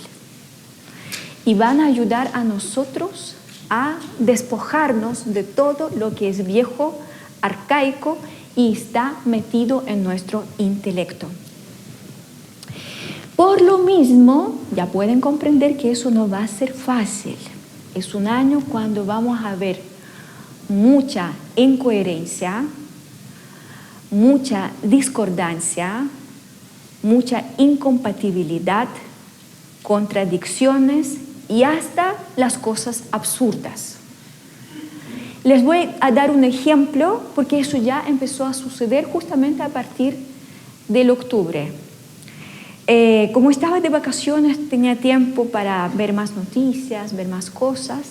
y van a ayudar a nosotros a despojarnos de todo lo que es viejo, arcaico y está metido en nuestro intelecto. Por lo mismo, ya pueden comprender que eso no va a ser fácil. Es un año cuando vamos a ver mucha incoherencia, mucha discordancia, mucha incompatibilidad, contradicciones y hasta las cosas absurdas. Les voy a dar un ejemplo porque eso ya empezó a suceder justamente a partir del octubre. Eh, como estaba de vacaciones tenía tiempo para ver más noticias, ver más cosas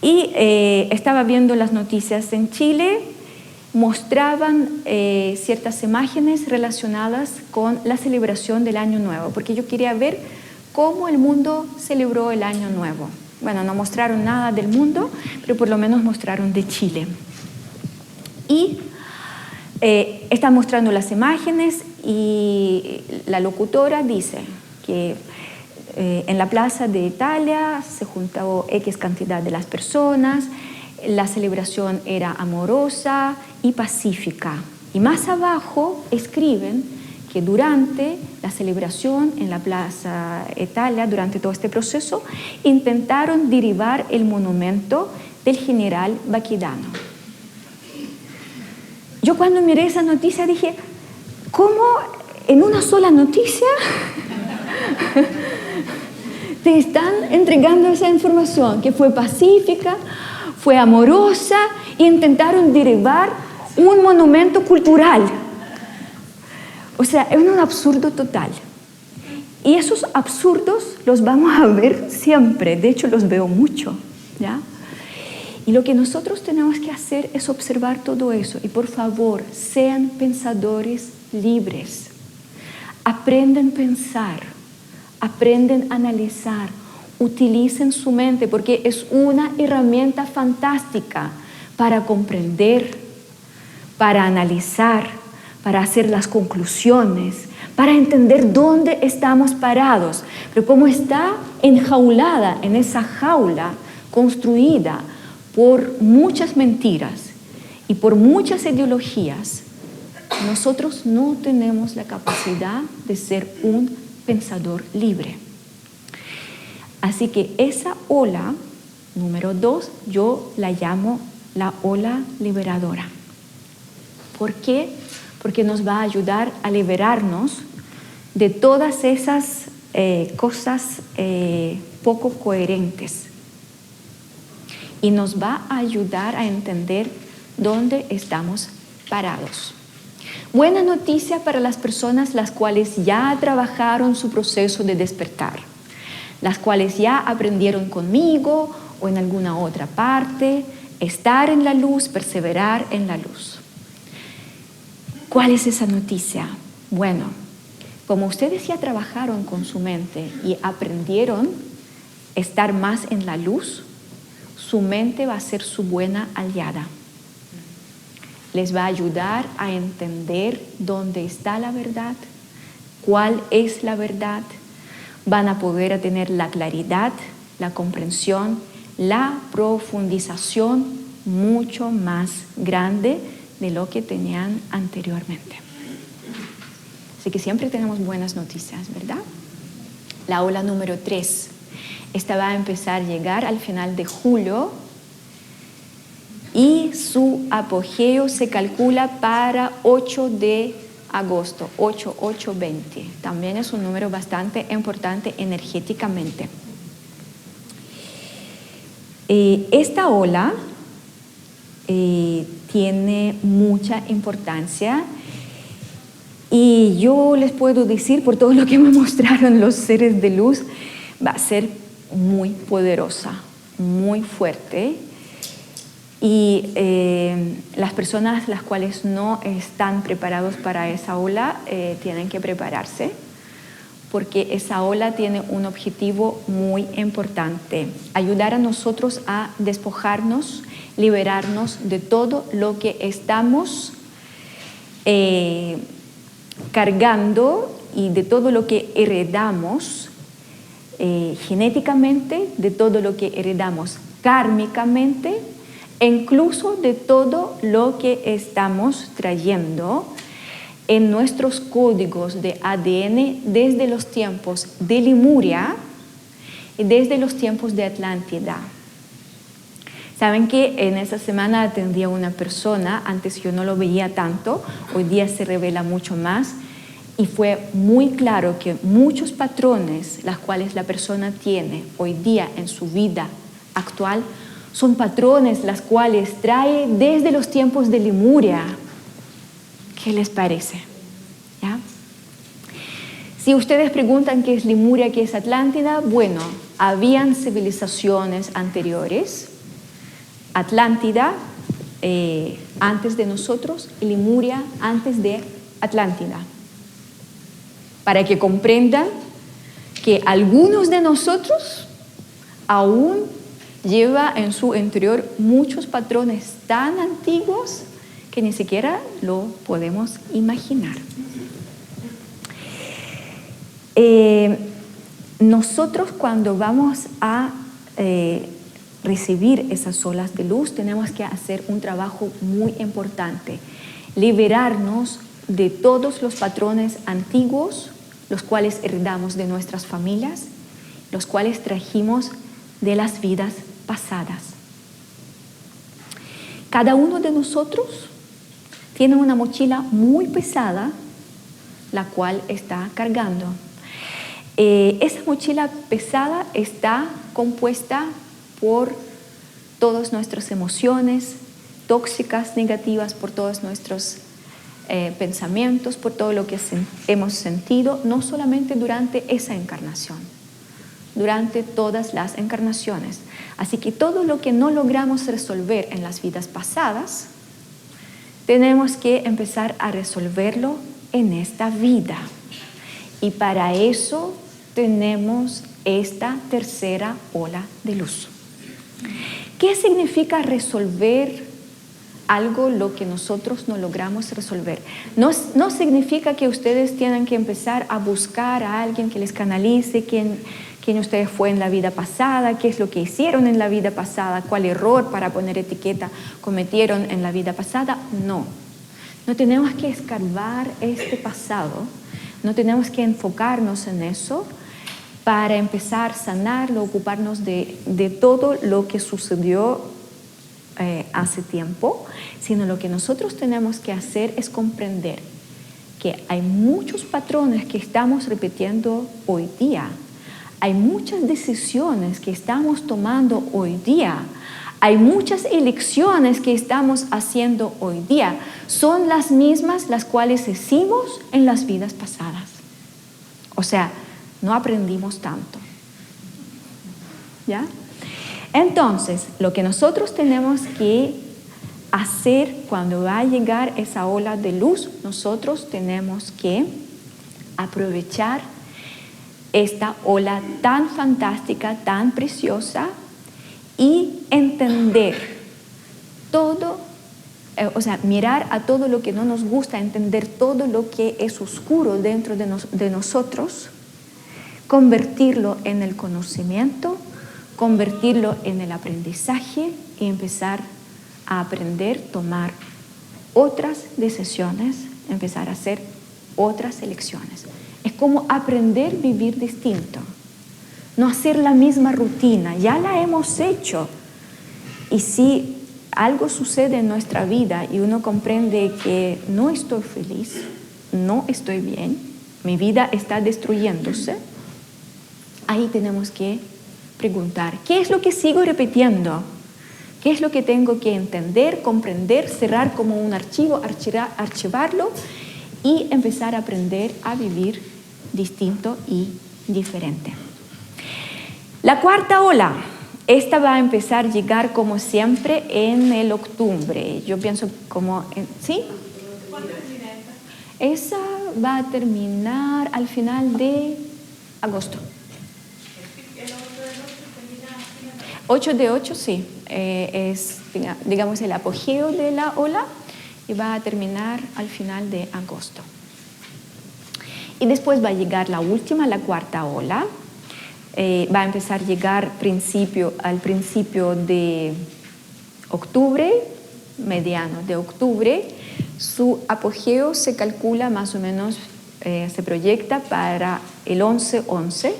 y eh, estaba viendo las noticias en Chile mostraban eh, ciertas imágenes relacionadas con la celebración del Año Nuevo, porque yo quería ver cómo el mundo celebró el Año Nuevo. Bueno, no mostraron nada del mundo, pero por lo menos mostraron de Chile. Y están mostrando las imágenes y la locutora dice que eh, en la plaza de Italia se juntó X cantidad de las personas, la celebración era amorosa y pacífica. Y más abajo escriben que durante la celebración en la Plaza Italia, durante todo este proceso, intentaron derivar el monumento del general Baquidano. Yo cuando miré esa noticia dije, ¿cómo en una sola noticia te están entregando esa información que fue pacífica, fue amorosa e intentaron derivar un monumento cultural. O sea, es un absurdo total. Y esos absurdos los vamos a ver siempre, de hecho los veo mucho. ¿ya? Y lo que nosotros tenemos que hacer es observar todo eso. Y por favor, sean pensadores libres. Aprenden a pensar, aprenden a analizar, utilicen su mente porque es una herramienta fantástica para comprender, para analizar, para hacer las conclusiones, para entender dónde estamos parados. Pero como está enjaulada en esa jaula construida por muchas mentiras y por muchas ideologías, nosotros no tenemos la capacidad de ser un pensador libre. Así que esa ola, número dos, yo la llamo la ola liberadora. ¿Por qué? Porque nos va a ayudar a liberarnos de todas esas eh, cosas eh, poco coherentes y nos va a ayudar a entender dónde estamos parados. Buena noticia para las personas las cuales ya trabajaron su proceso de despertar las cuales ya aprendieron conmigo o en alguna otra parte, estar en la luz, perseverar en la luz. ¿Cuál es esa noticia? Bueno, como ustedes ya trabajaron con su mente y aprendieron estar más en la luz, su mente va a ser su buena aliada. Les va a ayudar a entender dónde está la verdad, cuál es la verdad. Van a poder tener la claridad, la comprensión, la profundización mucho más grande de lo que tenían anteriormente. Así que siempre tenemos buenas noticias, ¿verdad? La ola número 3. Esta va a empezar a llegar al final de julio y su apogeo se calcula para 8 de agosto, 8, 8, 20. También es un número bastante importante energéticamente. Eh, esta ola eh, tiene mucha importancia y yo les puedo decir, por todo lo que me mostraron los seres de luz, va a ser muy poderosa, muy fuerte y eh, las personas las cuales no están preparados para esa ola eh, tienen que prepararse porque esa ola tiene un objetivo muy importante, ayudar a nosotros a despojarnos, liberarnos de todo lo que estamos eh, cargando y de todo lo que heredamos genéticamente, de todo lo que heredamos kármicamente incluso de todo lo que estamos trayendo en nuestros códigos de ADN desde los tiempos de Limuria y desde los tiempos de Atlántida. Saben que en esa semana atendí a una persona, antes yo no lo veía tanto, hoy día se revela mucho más y fue muy claro que muchos patrones las cuales la persona tiene hoy día en su vida actual son patrones las cuales trae desde los tiempos de Lemuria. ¿Qué les parece? ¿Ya? Si ustedes preguntan qué es Lemuria, qué es Atlántida, bueno, habían civilizaciones anteriores. Atlántida eh, antes de nosotros y Lemuria antes de Atlántida. Para que comprendan que algunos de nosotros aún lleva en su interior muchos patrones tan antiguos que ni siquiera lo podemos imaginar. Eh, nosotros cuando vamos a eh, recibir esas olas de luz tenemos que hacer un trabajo muy importante, liberarnos de todos los patrones antiguos, los cuales heredamos de nuestras familias, los cuales trajimos de las vidas pasadas. Cada uno de nosotros tiene una mochila muy pesada, la cual está cargando. Eh, esa mochila pesada está compuesta por todas nuestras emociones tóxicas, negativas, por todos nuestros eh, pensamientos, por todo lo que hemos sentido, no solamente durante esa encarnación, durante todas las encarnaciones. Así que todo lo que no logramos resolver en las vidas pasadas, tenemos que empezar a resolverlo en esta vida. Y para eso tenemos esta tercera ola de luz. ¿Qué significa resolver algo lo que nosotros no logramos resolver? No, no significa que ustedes tienen que empezar a buscar a alguien que les canalice, quien quién ustedes fue en la vida pasada, qué es lo que hicieron en la vida pasada, cuál error para poner etiqueta cometieron en la vida pasada. No, no tenemos que escarbar este pasado, no tenemos que enfocarnos en eso para empezar a sanarlo, ocuparnos de, todo lo que sucedió eh, hace tiempo, sino lo que nosotros tenemos que hacer es comprender que hay muchos patrones que estamos repitiendo hoy día hay muchas decisiones que estamos tomando hoy día. Hay muchas elecciones que estamos haciendo hoy día. Son las mismas las cuales hicimos en las vidas pasadas. O sea, no aprendimos tanto. ¿Ya? Entonces, lo que nosotros tenemos que hacer cuando va a llegar esa ola de luz, nosotros tenemos que aprovechar esta ola tan fantástica, tan preciosa y entender todo eh, o sea, mirar a todo lo que no nos gusta, entender todo lo que es oscuro dentro de, de nosotros, convertirlo en el conocimiento, convertirlo en el aprendizaje y empezar a aprender, tomar otras decisiones, empezar a hacer otras elecciones. Es como aprender a vivir distinto, no hacer la misma rutina, ya la hemos hecho. Y si algo sucede en nuestra vida y uno comprende que no estoy feliz, no estoy bien, mi vida está destruyéndose, ahí tenemos que preguntar, ¿qué es lo que sigo repitiendo? ¿Qué es lo que tengo que entender, comprender, cerrar como un archivo, archivarlo y empezar a aprender a vivir distinto y diferente? La cuarta ola, esta va a empezar a llegar como siempre en el octubre. Yo pienso como, ¿sí? Esa va a terminar al final de agosto. 8 de 8, sí, eh, es digamos el apogeo de la ola y va a terminar al final de agosto. Y después va a llegar la última, la cuarta ola. Eh, va a empezar a llegar principio, al principio de octubre, mediano de octubre. Su apogeo se calcula más o menos, eh, se proyecta para el 11-11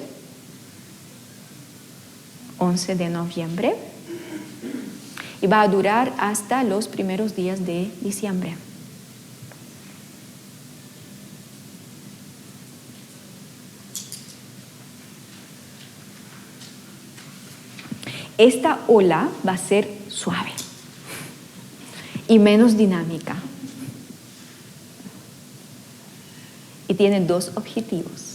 11 de noviembre y va a durar hasta los primeros días de diciembre. Esta ola va a ser suave y menos dinámica. Y tiene dos objetivos.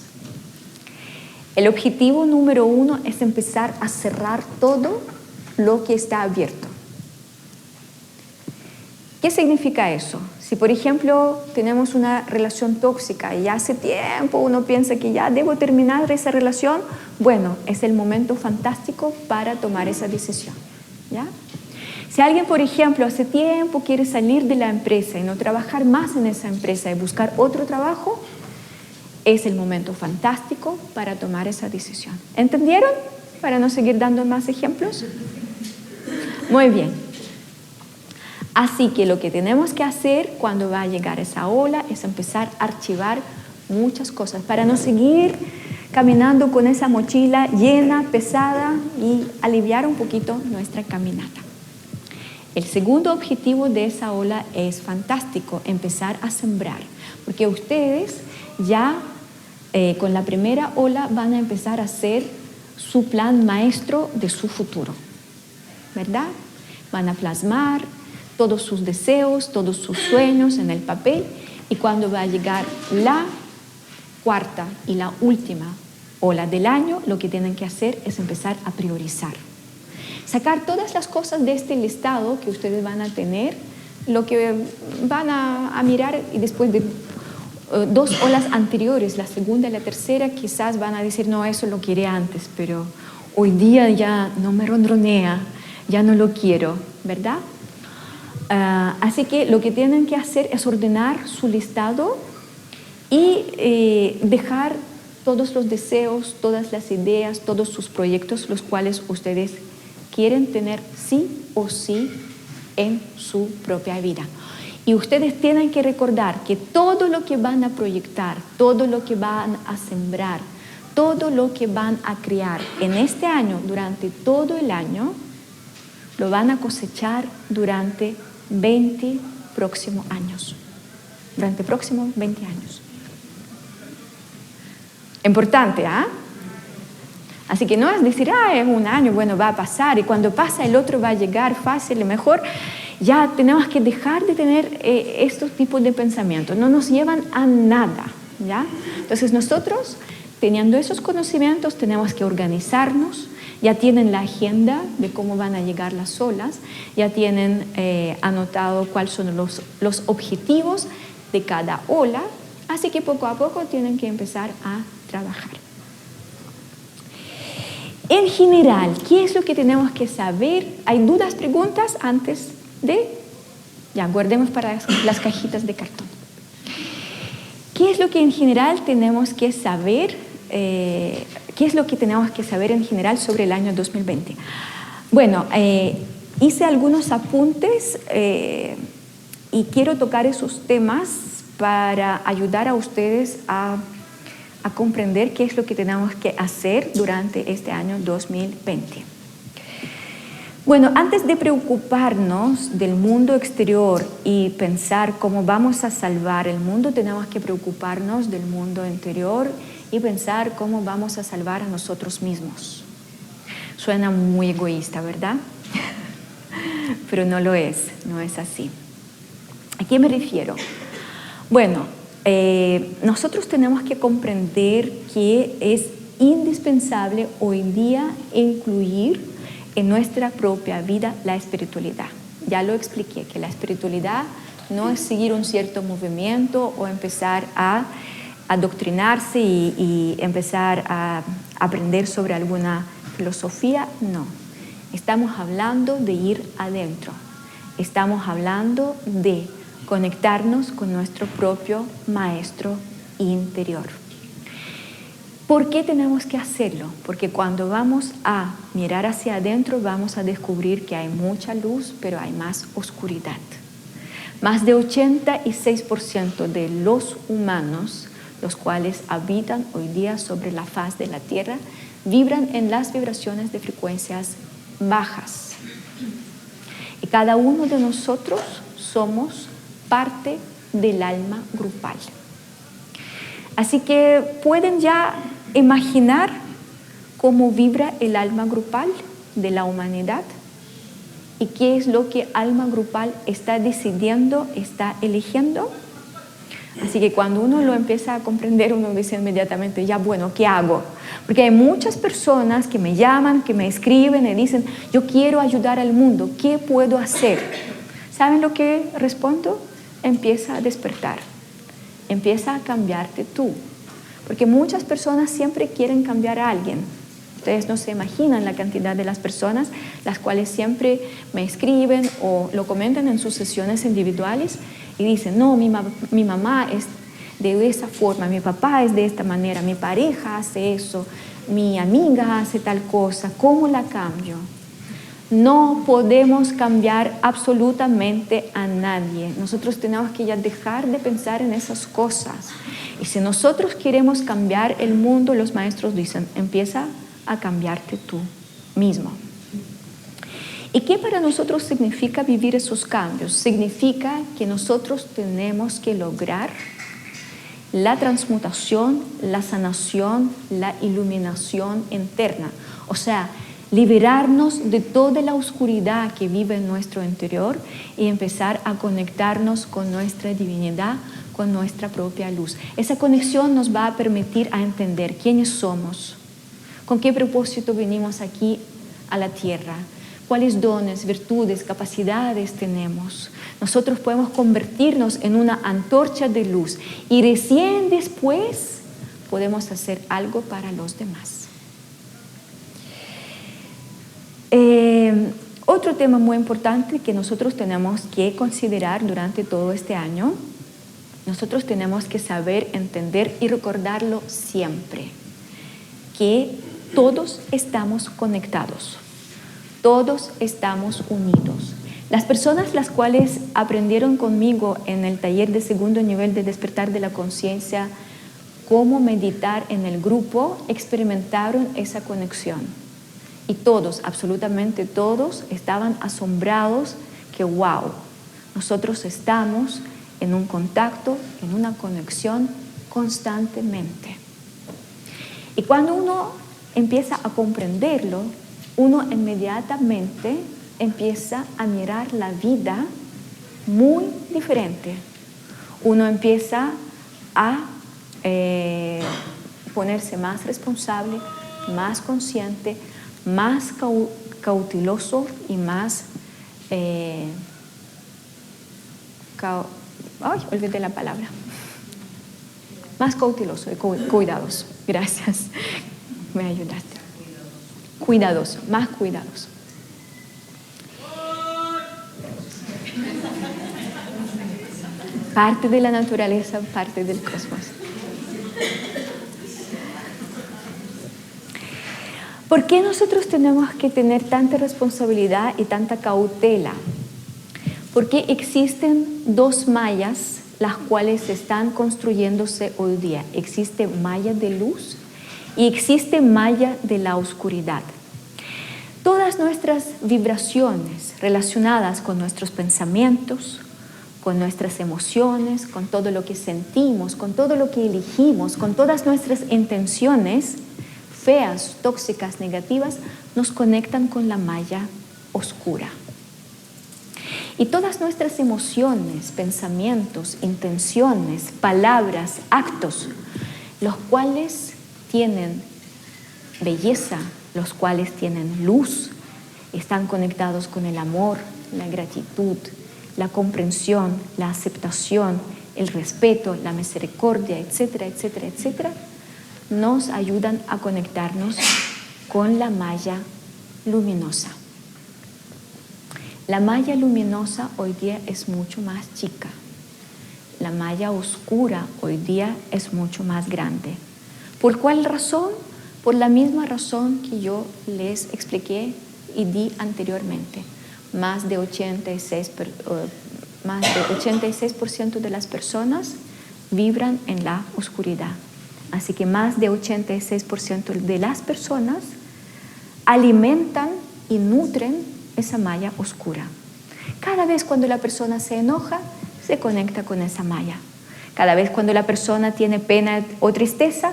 El objetivo número uno es empezar a cerrar todo lo que está abierto. ¿Qué significa eso? Si, por ejemplo, tenemos una relación tóxica y hace tiempo uno piensa que ya debo terminar esa relación, bueno, es el momento fantástico para tomar esa decisión. ¿ya? Si alguien, por ejemplo, hace tiempo quiere salir de la empresa y no trabajar más en esa empresa y buscar otro trabajo, es el momento fantástico para tomar esa decisión. ¿Entendieron? Para no seguir dando más ejemplos. Muy bien. Así que lo que tenemos que hacer cuando va a llegar esa ola es empezar a archivar muchas cosas para no seguir caminando con esa mochila llena, pesada y aliviar un poquito nuestra caminata. El segundo objetivo de esa ola es fantástico, empezar a sembrar, porque ustedes ya eh, con la primera ola van a empezar a hacer su plan maestro de su futuro, ¿verdad? Van a plasmar todos sus deseos, todos sus sueños en el papel y cuando va a llegar la cuarta y la última ola del año, lo que tienen que hacer es empezar a priorizar. Sacar todas las cosas de este listado que ustedes van a tener, lo que van a mirar y después de dos olas anteriores, la segunda y la tercera, quizás van a decir, no, eso lo quiere antes, pero hoy día ya no me rondronea, ya no lo quiero, ¿verdad? Ah, así que lo que tienen que hacer es ordenar su listado y eh, dejar todos los deseos, todas las ideas, todos sus proyectos, los cuales ustedes quieren tener sí o sí en su propia vida. Y ustedes tienen que recordar que todo lo que van a proyectar, todo lo que van a sembrar, todo lo que van a criar en este año, durante todo el año, lo van a cosechar durante 20 próximos años. Durante próximos 20 años. Importante, ¿ah? Así que no es decir, ah, es un año, bueno, va a pasar y cuando pasa el otro va a llegar fácil y mejor ya tenemos que dejar de tener eh, estos tipos de pensamientos, no nos llevan a nada, ¿ya? Entonces nosotros, teniendo esos conocimientos, tenemos que organizarnos, ya tienen la agenda de cómo van a llegar las olas, ya tienen eh, anotado cuáles son los, los objetivos de cada ola, así que poco a poco tienen que empezar a trabajar. En general, ¿qué es lo que tenemos que saber? ¿Hay dudas, preguntas antes de Ya, guardemos para las cajitas de cartón. ¿Qué es lo que en general tenemos que saber? Eh, ¿Qué es lo que tenemos que saber en general sobre el año 2020? Bueno, eh, hice algunos apuntes eh, y quiero tocar esos temas para ayudar a ustedes a, a comprender qué es lo que tenemos que hacer durante este año 2020. Bueno, antes de preocuparnos del mundo exterior y pensar cómo vamos a salvar el mundo, tenemos que preocuparnos del mundo interior y pensar cómo vamos a salvar a nosotros mismos. Suena muy egoísta, ¿verdad? Pero no lo es, no es así. ¿A qué me refiero? Bueno, eh, nosotros tenemos que comprender que es indispensable hoy día incluir en nuestra propia vida la espiritualidad. Ya lo expliqué, que la espiritualidad no es seguir un cierto movimiento o empezar a adoctrinarse y, y empezar a aprender sobre alguna filosofía, no. Estamos hablando de ir adentro. Estamos hablando de conectarnos con nuestro propio maestro interior. ¿Por qué tenemos que hacerlo? Porque cuando vamos a mirar hacia adentro vamos a descubrir que hay mucha luz, pero hay más oscuridad. Más de 86% de los humanos, los cuales habitan hoy día sobre la faz de la Tierra, vibran en las vibraciones de frecuencias bajas. Y cada uno de nosotros somos parte del alma grupal. Así que pueden ya imaginar cómo vibra el alma grupal de la humanidad y qué es lo que alma grupal está decidiendo, está eligiendo. Así que cuando uno lo empieza a comprender, uno dice inmediatamente, ya bueno, ¿qué hago? Porque hay muchas personas que me llaman, que me escriben y dicen, yo quiero ayudar al mundo, ¿qué puedo hacer? ¿Saben lo que respondo? Empieza a despertar, empieza a cambiarte tú, porque muchas personas siempre quieren cambiar a alguien. Ustedes no se imaginan la cantidad de las personas las cuales siempre me escriben o lo comentan en sus sesiones individuales y dicen, no, mi, mi mamá es de esa forma, mi papá es de esta manera, mi pareja hace eso, mi amiga hace tal cosa, ¿cómo la cambio? No podemos cambiar absolutamente a nadie. Nosotros tenemos que ya dejar de pensar en esas cosas. Y si nosotros queremos cambiar el mundo, los maestros dicen, empieza a cambiarte tú mismo. ¿Y qué para nosotros significa vivir esos cambios? Significa que nosotros tenemos que lograr la transmutación, la sanación, la iluminación interna. O sea, liberarnos de toda la oscuridad que vive en nuestro interior y empezar a conectarnos con nuestra divinidad, con nuestra propia luz. Esa conexión nos va a permitir a entender quiénes somos, con qué propósito venimos aquí a la tierra, cuáles dones, virtudes, capacidades tenemos. Nosotros podemos convertirnos en una antorcha de luz y recién después podemos hacer algo para los demás. Eh, otro tema muy importante que nosotros tenemos que considerar durante todo este año, nosotros tenemos que saber, entender y recordarlo siempre, que todos estamos conectados, todos estamos unidos. Las personas las cuales aprendieron conmigo en el taller de segundo nivel de despertar de la conciencia, cómo meditar en el grupo, experimentaron esa conexión y todos, absolutamente todos, estaban asombrados que, wow, nosotros estamos en un contacto, en una conexión constantemente. Y cuando uno empieza a comprenderlo, uno inmediatamente empieza a mirar la vida muy diferente. Uno empieza a eh, ponerse más responsable, más consciente, más cauteloso y más... Eh, ay, olvidé la palabra. Más cauteloso y cuidadoso. Gracias. Me ayudaste. Cuidadoso, más cuidadoso. parte de la naturaleza, parte del cosmos. ¿Por qué nosotros tenemos que tener tanta responsabilidad y tanta cautela? Porque existen dos mallas las cuales están construyéndose hoy día. Existe malla de luz y existe malla de la oscuridad. Todas nuestras vibraciones relacionadas con nuestros pensamientos, con nuestras emociones, con todo lo que sentimos, con todo lo que elegimos, con todas nuestras intenciones, feas, tóxicas, negativas, nos conectan con la malla oscura. Y todas nuestras emociones, pensamientos, intenciones, palabras, actos, los cuales tienen belleza, los cuales tienen luz, están conectados con el amor, la gratitud, la comprensión, la aceptación, el respeto, la misericordia, etcétera, etcétera, etcétera, nos ayudan a conectarnos con la malla luminosa. La malla luminosa hoy día es mucho más chica. La malla oscura hoy día es mucho más grande. ¿Por cuál razón? Por la misma razón que yo les expliqué y di anteriormente. Más de 86%, más de 86 de las personas vibran en la oscuridad. Así que más de 86% de las personas alimentan y nutren esa malla oscura. Cada vez cuando la persona se enoja, se conecta con esa malla. Cada vez cuando la persona tiene pena o tristeza,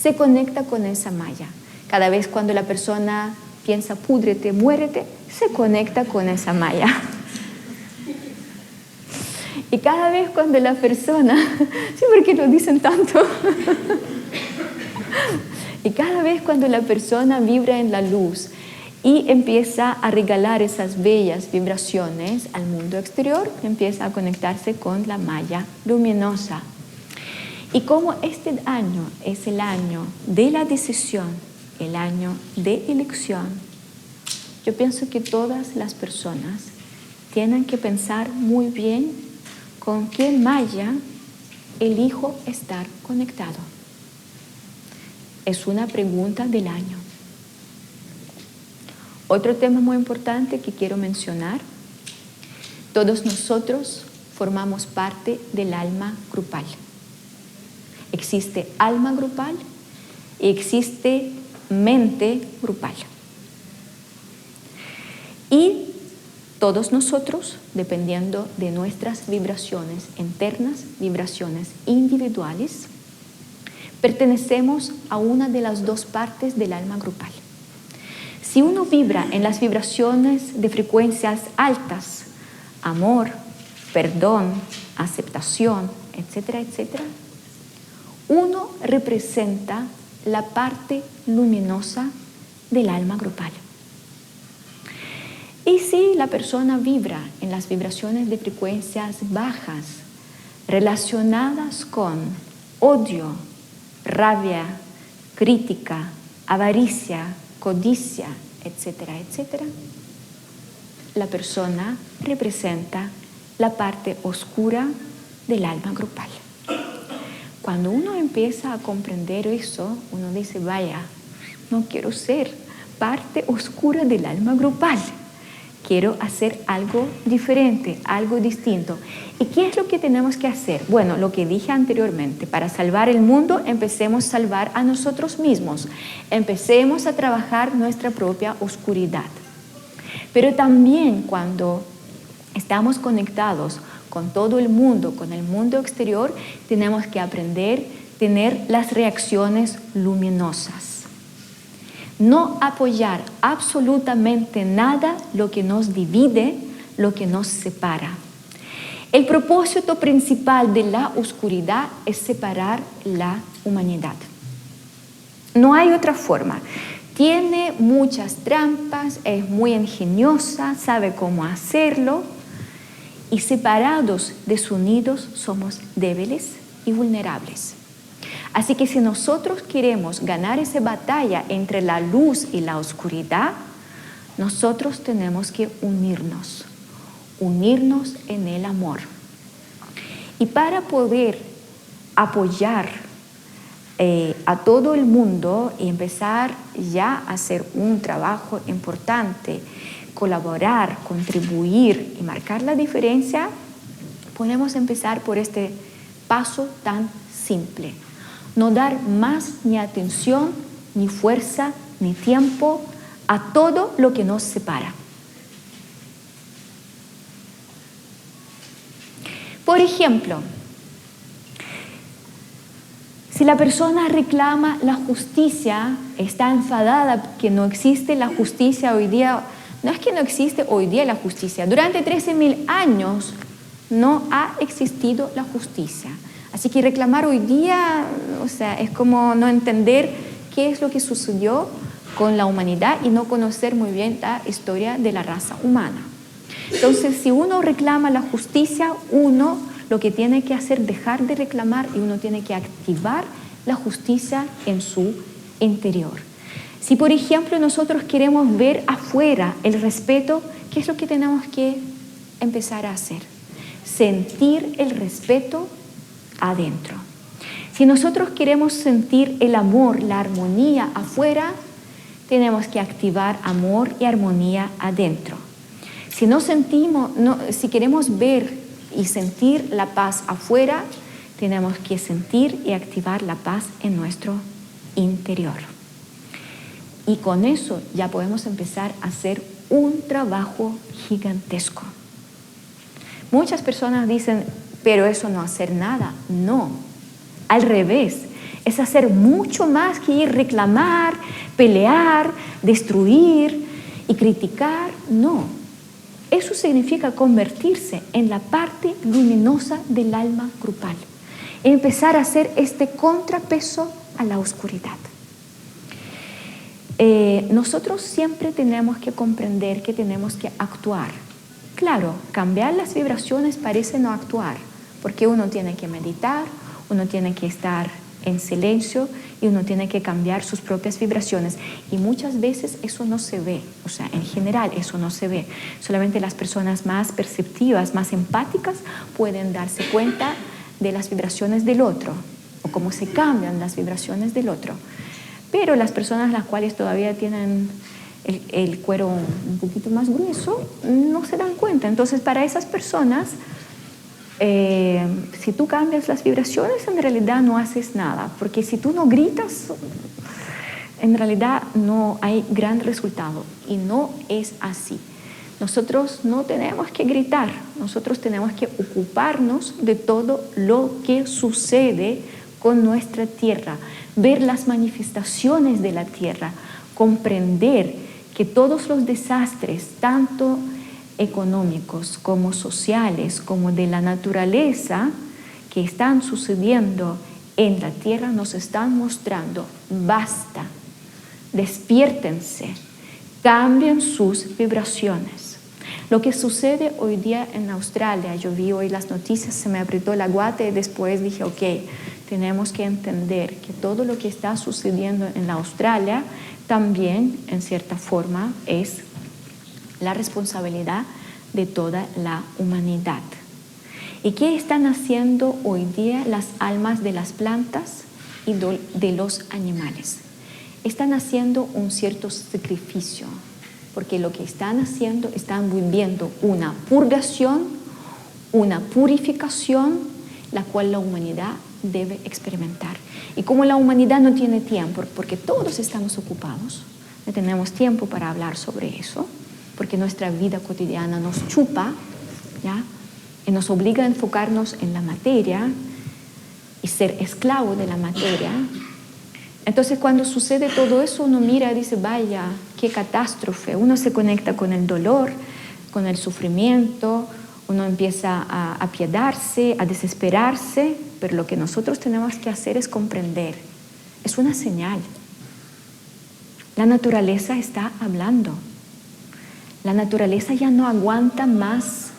se conecta con esa malla. Cada vez cuando la persona piensa púdrete, muérete, se conecta con esa malla. Y cada vez cuando la persona, sí, porque lo dicen tanto, y cada vez cuando la persona vibra en la luz y empieza a regalar esas bellas vibraciones al mundo exterior, empieza a conectarse con la malla luminosa. Y como este año es el año de la decisión, el año de elección, yo pienso que todas las personas tienen que pensar muy bien con qué malla elijo estar conectado es una pregunta del año. Otro tema muy importante que quiero mencionar, todos nosotros formamos parte del alma grupal. Existe alma grupal y existe mente grupal. Y todos nosotros, dependiendo de nuestras vibraciones internas, vibraciones individuales, pertenecemos a una de las dos partes del alma grupal. Si uno vibra en las vibraciones de frecuencias altas, amor, perdón, aceptación, etcétera, etcétera, uno representa la parte luminosa del alma grupal. Y si la persona vibra en las vibraciones de frecuencias bajas relacionadas con odio, rabia, crítica, avaricia, codicia, etcétera, etcétera, la persona representa la parte oscura del alma grupal. Cuando uno empieza a comprender eso, uno dice, vaya, no quiero ser parte oscura del alma grupal quiero hacer algo diferente, algo distinto. ¿Y qué es lo que tenemos que hacer? Bueno, lo que dije anteriormente, para salvar el mundo, empecemos a salvar a nosotros mismos, empecemos a trabajar nuestra propia oscuridad. Pero también cuando estamos conectados con todo el mundo, con el mundo exterior, tenemos que aprender a tener las reacciones luminosas no apoyar absolutamente nada lo que nos divide, lo que nos separa. El propósito principal de la oscuridad es separar la humanidad. No hay otra forma. Tiene muchas trampas, es muy ingeniosa, sabe cómo hacerlo y separados, desunidos, somos débiles y vulnerables. Así que si nosotros queremos ganar esa batalla entre la luz y la oscuridad, nosotros tenemos que unirnos, unirnos en el amor. Y para poder apoyar eh, a todo el mundo y empezar ya a hacer un trabajo importante, colaborar, contribuir y marcar la diferencia, podemos empezar por este paso tan simple. No dar más ni atención, ni fuerza, ni tiempo a todo lo que nos separa. Por ejemplo, si la persona reclama la justicia, está enfadada que no existe la justicia hoy día, no es que no existe hoy día la justicia, durante 13.000 años no ha existido la justicia. Así que reclamar hoy día, o sea, es como no entender qué es lo que sucedió con la humanidad y no conocer muy bien la historia de la raza humana. Entonces, si uno reclama la justicia, uno lo que tiene que hacer es dejar de reclamar y uno tiene que activar la justicia en su interior. Si, por ejemplo, nosotros queremos ver afuera el respeto, ¿qué es lo que tenemos que empezar a hacer? Sentir el respeto adentro. Si nosotros queremos sentir el amor, la armonía afuera, tenemos que activar amor y armonía adentro. Si no sentimos, si queremos ver y sentir la paz afuera, tenemos que sentir y activar la paz en nuestro interior. Y con eso ya podemos empezar a hacer un trabajo gigantesco. Muchas personas dicen, pero eso no hacer nada. No, al revés, es hacer mucho más que ir reclamar, pelear, destruir y criticar. No, eso significa convertirse en la parte luminosa del alma grupal, empezar a hacer este contrapeso a la oscuridad. Eh, nosotros siempre tenemos que comprender que tenemos que actuar. Claro, cambiar las vibraciones parece no actuar, porque uno tiene que meditar, uno tiene que estar en silencio y uno tiene que cambiar sus propias vibraciones. Y muchas veces eso no se ve, o sea, en general eso no se ve. Solamente las personas más perceptivas, más empáticas, pueden darse cuenta de las vibraciones del otro o cómo se cambian las vibraciones del otro. Pero las personas las cuales todavía tienen el, el cuero un poquito más grueso no se dan cuenta. Entonces, para esas personas, eh, si tú cambias las vibraciones, en realidad no haces nada, porque si tú no gritas, en realidad no hay gran resultado y no es así. Nosotros no tenemos que gritar, nosotros tenemos que ocuparnos de todo lo que sucede con nuestra tierra, ver las manifestaciones de la tierra, comprender que todos los desastres, tanto económicos como sociales, como de la naturaleza que están sucediendo en la tierra nos están mostrando, basta, despiértense, cambien sus vibraciones. Lo que sucede hoy día en Australia, yo vi hoy las noticias, se me apretó la guata y después dije, ok, tenemos que entender que todo lo que está sucediendo en la Australia también, en cierta forma, es la responsabilidad de toda la humanidad. ¿Y qué están haciendo hoy día las almas de las plantas y de los animales? Están haciendo un cierto sacrificio, porque lo que están haciendo, están viviendo una purgación, una purificación, la cual la humanidad debe experimentar. Y como la humanidad no tiene tiempo, porque todos estamos ocupados, no tenemos tiempo para hablar sobre eso, porque nuestra vida cotidiana nos chupa, ¿ya? Y nos obliga a enfocarnos en la materia y ser esclavo de la materia. Entonces cuando sucede todo eso, uno mira y dice, vaya, qué catástrofe. Uno se conecta con el dolor, con el sufrimiento, uno empieza a apiadarse, a desesperarse, pero lo que nosotros tenemos que hacer es comprender. Es una señal. La naturaleza está hablando. La naturaleza ya no aguanta más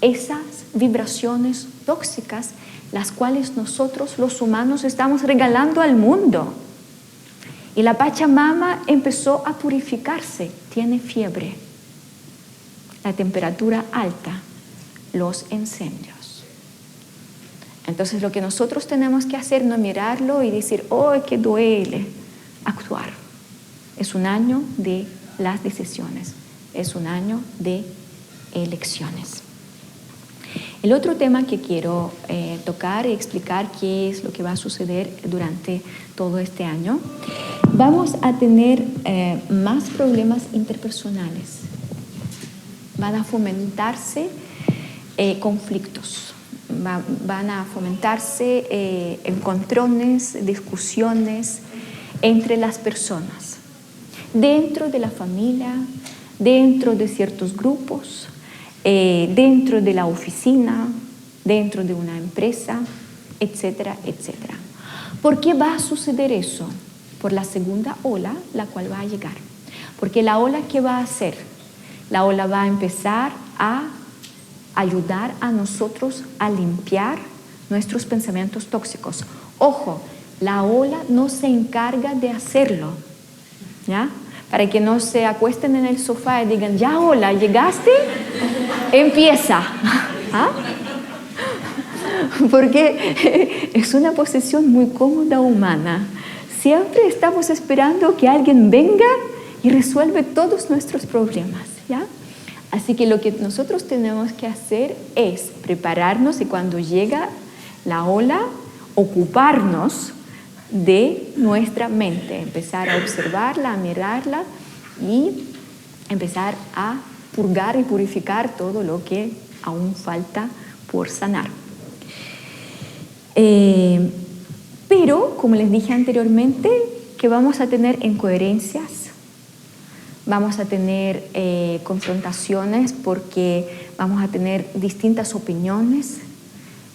esas vibraciones tóxicas, las cuales nosotros los humanos estamos regalando al mundo. Y la Pachamama empezó a purificarse, tiene fiebre, la temperatura alta, los incendios. Entonces lo que nosotros tenemos que hacer no mirarlo y decir, oh, que duele, actuar. Es un año de las decisiones, es un año de elecciones. El otro tema que quiero eh, tocar y explicar qué es lo que va a suceder durante todo este año, vamos a tener eh, más problemas interpersonales, van a fomentarse eh, conflictos, van a fomentarse encontrones, discusiones entre las personas, dentro de la familia, dentro de ciertos grupos, eh, dentro de la oficina, dentro de una empresa, etcétera, etcétera. ¿Por qué va a suceder eso? Por la segunda ola, la cual va a llegar. Porque la ola, ¿qué va a hacer? La ola va a empezar a ayudar a nosotros a limpiar nuestros pensamientos tóxicos. Ojo, la ola no se encarga de hacerlo, ¿ya? Para que no se acuesten en el sofá y digan, ya ola, ¿llegaste? empieza. ¿Ah? Porque es una posición muy cómoda humana. Siempre estamos esperando que alguien venga y resuelve todos nuestros problemas. ¿ya? Así que lo que nosotros tenemos que hacer es prepararnos y cuando llega la ola, ocuparnos de nuestra mente, empezar a observarla, a mirarla y empezar a purgar y purificar todo lo que aún falta por sanar. Eh, pero, como les dije anteriormente, que vamos a tener incoherencias, vamos a tener eh, confrontaciones porque vamos a tener distintas opiniones,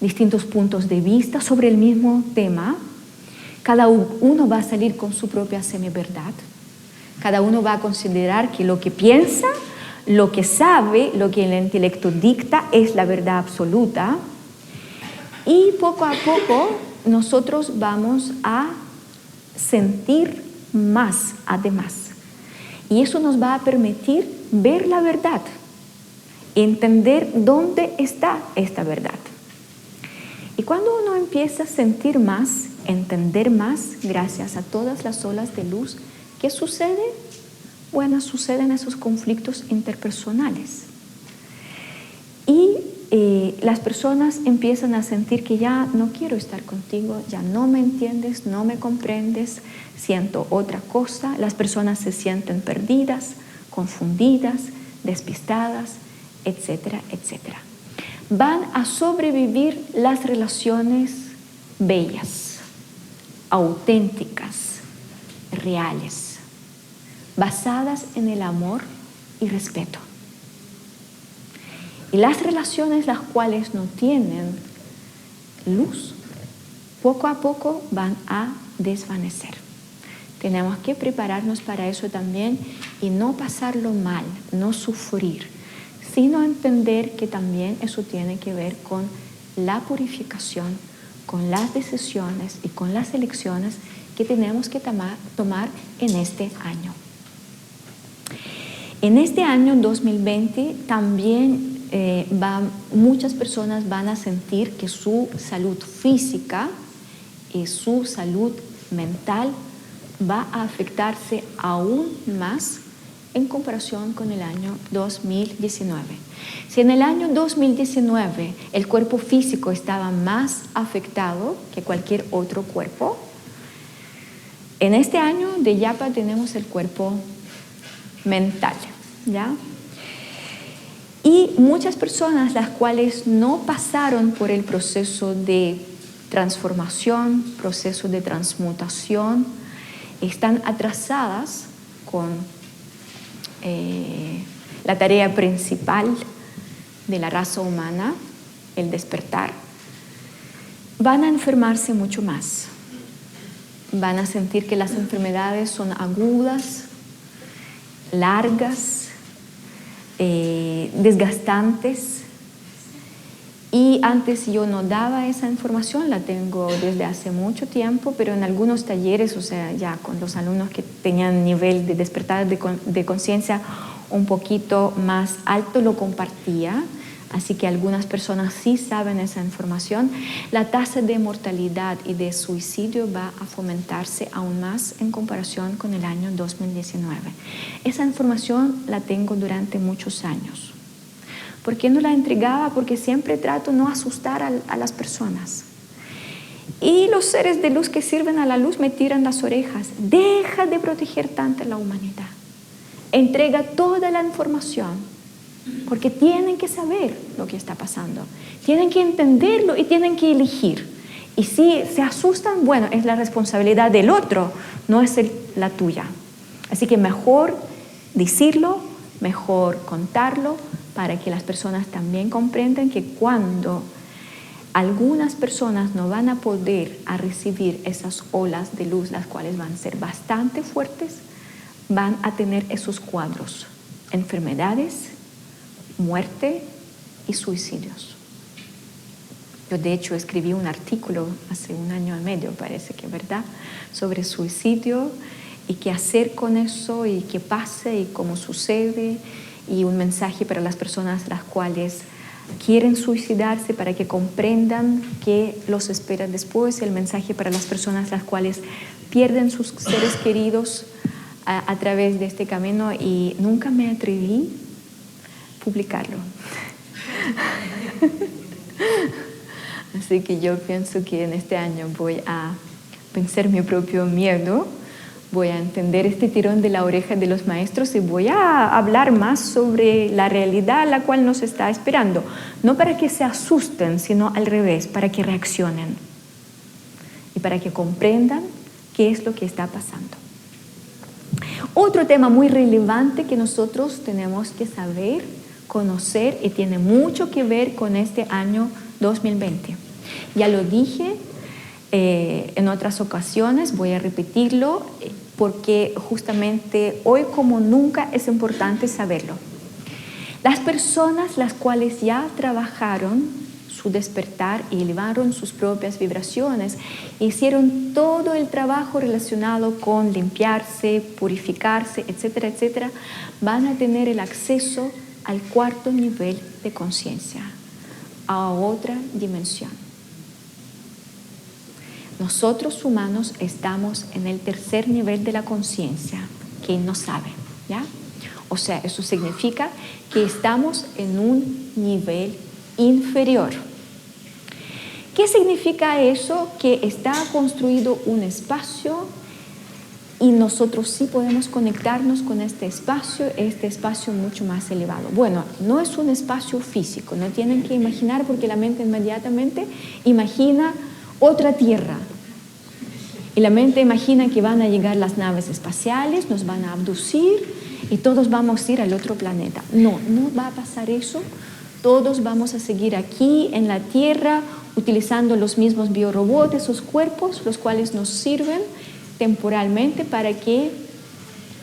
distintos puntos de vista sobre el mismo tema. Cada uno va a salir con su propia semiverdad. Cada uno va a considerar que lo que piensa lo que sabe, lo que el intelecto dicta es la verdad absoluta y poco a poco nosotros vamos a sentir más además. Y eso nos va a permitir ver la verdad, entender dónde está esta verdad. Y cuando uno empieza a sentir más, entender más, gracias a todas las olas de luz, ¿qué sucede? bueno, suceden esos conflictos interpersonales. Y eh, las personas empiezan a sentir que ya no quiero estar contigo, ya no me entiendes, no me comprendes, siento otra cosa. Las personas se sienten perdidas, confundidas, despistadas, etcétera, etcétera. Van a sobrevivir las relaciones bellas, auténticas, reales basadas en el amor y respeto. Y las relaciones las cuales no tienen luz, poco a poco van a desvanecer. Tenemos que prepararnos para eso también y no pasarlo mal, no sufrir, sino entender que también eso tiene que ver con la purificación, con las decisiones y con las elecciones que tenemos que tomar, en este año. En este año 2020 también eh, muchas personas van a sentir que su salud física y su salud mental va a afectarse aún más en comparación con el año 2019. Si en el año 2019 el cuerpo físico estaba más afectado que cualquier otro cuerpo, en este año de Yapa tenemos el cuerpo mental, ¿ya? Y muchas personas las cuales no pasaron por el proceso de transformación, proceso de transmutación, están atrasadas con eh, la tarea principal de la raza humana, el despertar, van a enfermarse mucho más. Van a sentir que las enfermedades son agudas, largas, eh, desgastantes. Y antes yo no daba esa información, la tengo desde hace mucho tiempo, pero en algunos talleres, o sea, ya con los alumnos que tenían nivel de despertar de, conciencia un poquito más alto, lo compartía. así que algunas personas sí saben esa información, la tasa de mortalidad y de suicidio va a fomentarse aún más en comparación con el año 2019. Esa información la tengo durante muchos años. ¿Por qué no la entregaba? Porque siempre trato no asustar a, las personas. Y los seres de luz que sirven a la luz me tiran las orejas. Deja de proteger tanto a la humanidad. Entrega toda la información porque tienen que saber lo que está pasando, tienen que entenderlo y tienen que elegir. Y si se asustan, bueno, es la responsabilidad del otro, no es la tuya. Así que mejor decirlo, mejor contarlo, para que las personas también comprendan que cuando algunas personas no van a poder a recibir esas olas de luz, las cuales van a ser bastante fuertes, van a tener esos cuadros, enfermedades, muerte y suicidios. Yo de hecho escribí un artículo hace un año y medio, parece que verdad, sobre suicidio y qué hacer con eso y qué pasa y cómo sucede y un mensaje para las personas las cuales quieren suicidarse para que comprendan qué los espera después, el mensaje para las personas las cuales pierden sus seres queridos a, a través de este camino y nunca me atreví publicarlo. Así que yo pienso que en este año voy a vencer mi propio miedo, voy a entender este tirón de la oreja de los maestros y voy a hablar más sobre la realidad a la cual nos está esperando. No para que se asusten, sino al revés, para que reaccionen y para que comprendan qué es lo que está pasando. Otro tema muy relevante que nosotros tenemos que saber conocer y tiene mucho que ver con este año 2020. Ya lo dije eh, en otras ocasiones, voy a repetirlo eh, porque justamente hoy como nunca es importante saberlo. Las personas las cuales ya trabajaron su despertar y elevaron sus propias vibraciones, hicieron todo el trabajo relacionado con limpiarse, purificarse, etcétera, etcétera, van a tener el acceso al cuarto nivel de conciencia, a otra dimensión. Nosotros humanos estamos en el tercer nivel de la conciencia, que no sabe, ¿ya? O sea, eso significa que estamos en un nivel inferior. ¿Qué significa eso? Que está construido un espacio y nosotros sí podemos conectarnos con este espacio, este espacio mucho más elevado. Bueno, no es un espacio físico, no tienen que imaginar porque la mente inmediatamente imagina otra tierra. Y la mente imagina que van a llegar las naves espaciales, nos van a abducir y todos vamos a ir al otro planeta. No, no va a pasar eso. Todos vamos a seguir aquí en la Tierra utilizando los mismos biorobots, esos cuerpos, los cuales nos sirven temporalmente para que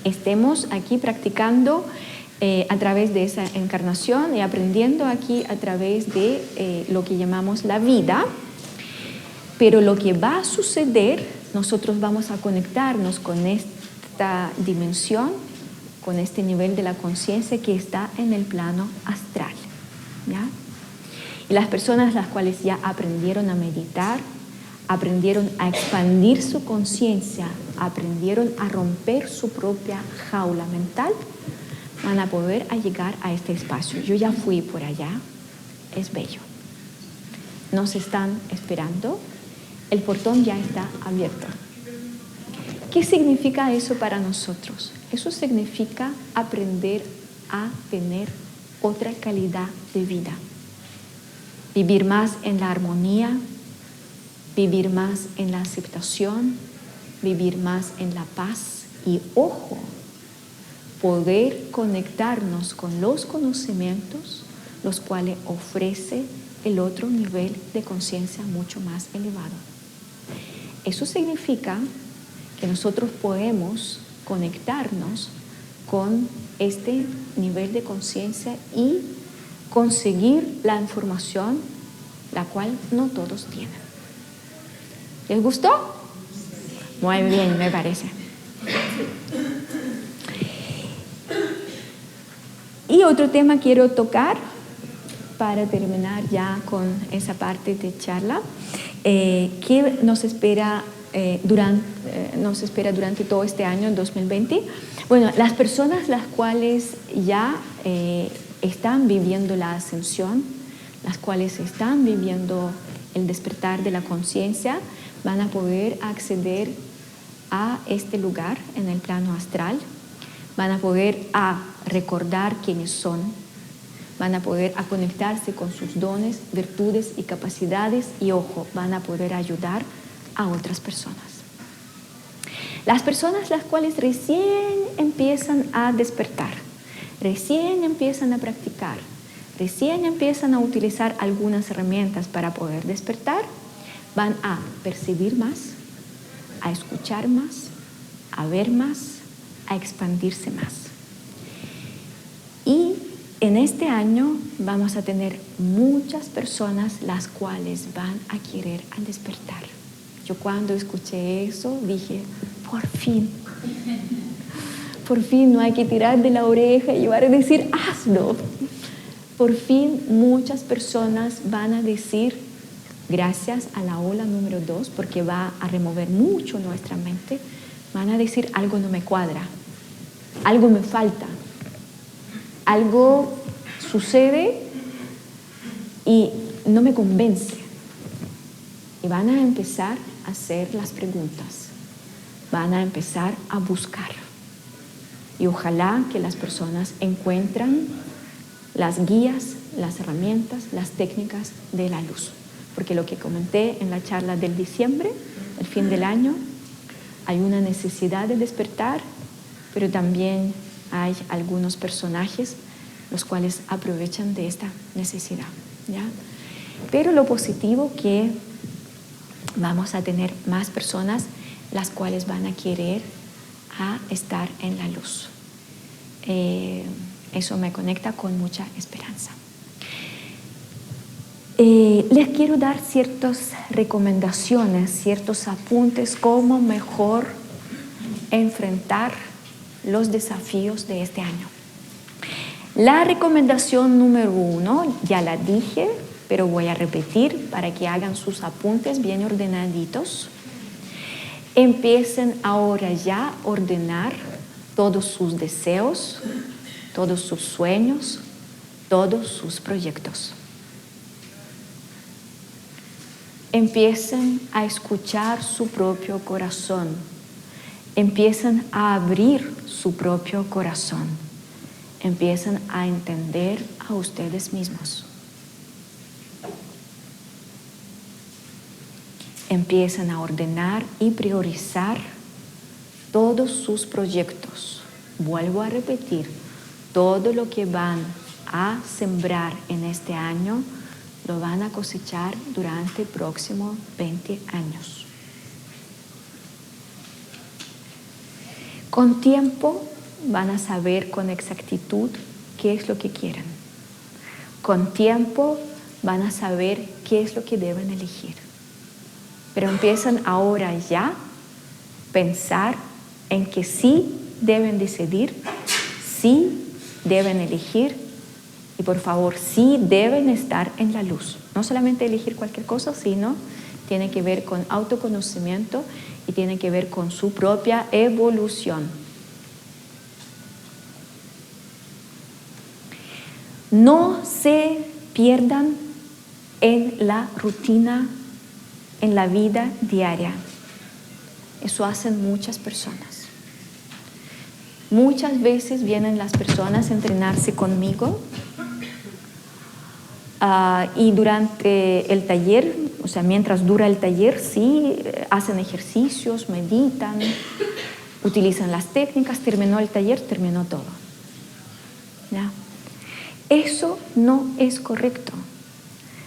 estemos aquí practicando eh, a través de esa encarnación y aprendiendo aquí a través de eh, lo que llamamos la vida. Pero lo que va a suceder, nosotros vamos a conectarnos con esta dimensión, con este nivel de la conciencia que está en el plano astral. ¿ya? Y las personas las cuales ya aprendieron a meditar, aprendieron a expandir su conciencia, aprendieron a romper su propia jaula mental, van a poder a llegar a este espacio. Yo ya fui por allá, es bello. Nos están esperando, el portón ya está abierto. ¿Qué significa eso para nosotros? Eso significa aprender a tener otra calidad de vida, vivir más en la armonía, vivir más en la aceptación, vivir más en la paz y, ojo, poder conectarnos con los conocimientos, los cuales ofrece el otro nivel de conciencia mucho más elevado. Eso significa que nosotros podemos conectarnos con este nivel de conciencia y conseguir la información la cual no todos tienen. ¿Les gustó? Muy bien, me parece. Y otro tema quiero tocar para terminar ya con esa parte de charla, eh, ¿qué nos espera, eh, durante, eh, nos espera durante todo este año, 2020? Bueno, las personas las cuales ya están viviendo la ascensión, las cuales están viviendo el despertar de la conciencia, van a poder acceder a este lugar en el plano astral, van a poder a recordar quiénes son, van a poder a conectarse con sus dones, virtudes y capacidades y ojo, van a poder ayudar a otras personas. Las personas las cuales recién empiezan a despertar, recién empiezan a practicar, recién empiezan a utilizar algunas herramientas para poder despertar, van a percibir más, a escuchar más, a ver más, a expandirse más. Y en este año vamos a tener muchas personas las cuales van a querer al despertar. Yo cuando escuché eso dije, por fin, por fin no hay que tirar de la oreja y llevar a decir, hazlo. Por fin muchas personas van a decir, gracias a la ola número dos, porque va a remover mucho nuestra mente, van a decir, algo no me cuadra, algo me falta, algo sucede y no me convence. Y van a empezar a hacer las preguntas, van a empezar a buscar. Y ojalá que las personas encuentran las guías, las herramientas, las técnicas de la luz. Porque lo que comenté en la charla del diciembre, el fin del año, hay una necesidad de despertar, pero también hay algunos personajes los cuales aprovechan de esta necesidad. ¿ya? Pero lo positivo que vamos a tener más personas las cuales van a querer a estar en la luz. Eh, eso me conecta con mucha esperanza. Eh, les quiero dar ciertas recomendaciones, ciertos apuntes, cómo mejor enfrentar los desafíos de este año. La recomendación número uno, ya la dije, pero voy a repetir para que hagan sus apuntes bien ordenaditos. Empiecen ahora ya a ordenar todos sus deseos, todos sus sueños, todos sus proyectos. Empiecen a escuchar su propio corazón. Empiecen a abrir su propio corazón. Empiezan a entender a ustedes mismos. Empiezan a ordenar y priorizar todos sus proyectos. Vuelvo a repetir, todo lo que van a sembrar en este año lo van a cosechar durante el próximo 20 años. Con tiempo van a saber con exactitud qué es lo que quieren. Con tiempo van a saber qué es lo que deben elegir. Pero empiezan ahora ya a pensar en que sí deben decidir, sí deben elegir y por favor sí deben estar en la luz. No solamente elegir cualquier cosa, sino tiene que ver con autoconocimiento y tiene que ver con su propia evolución. No se pierdan en la rutina, en la vida diaria. Eso hacen muchas personas. Muchas veces vienen las personas a entrenarse conmigo ah, y durante el taller o sea, mientras dura el taller, sí, hacen ejercicios, meditan, utilizan las técnicas, terminó el taller, terminó todo. Eso no es correcto.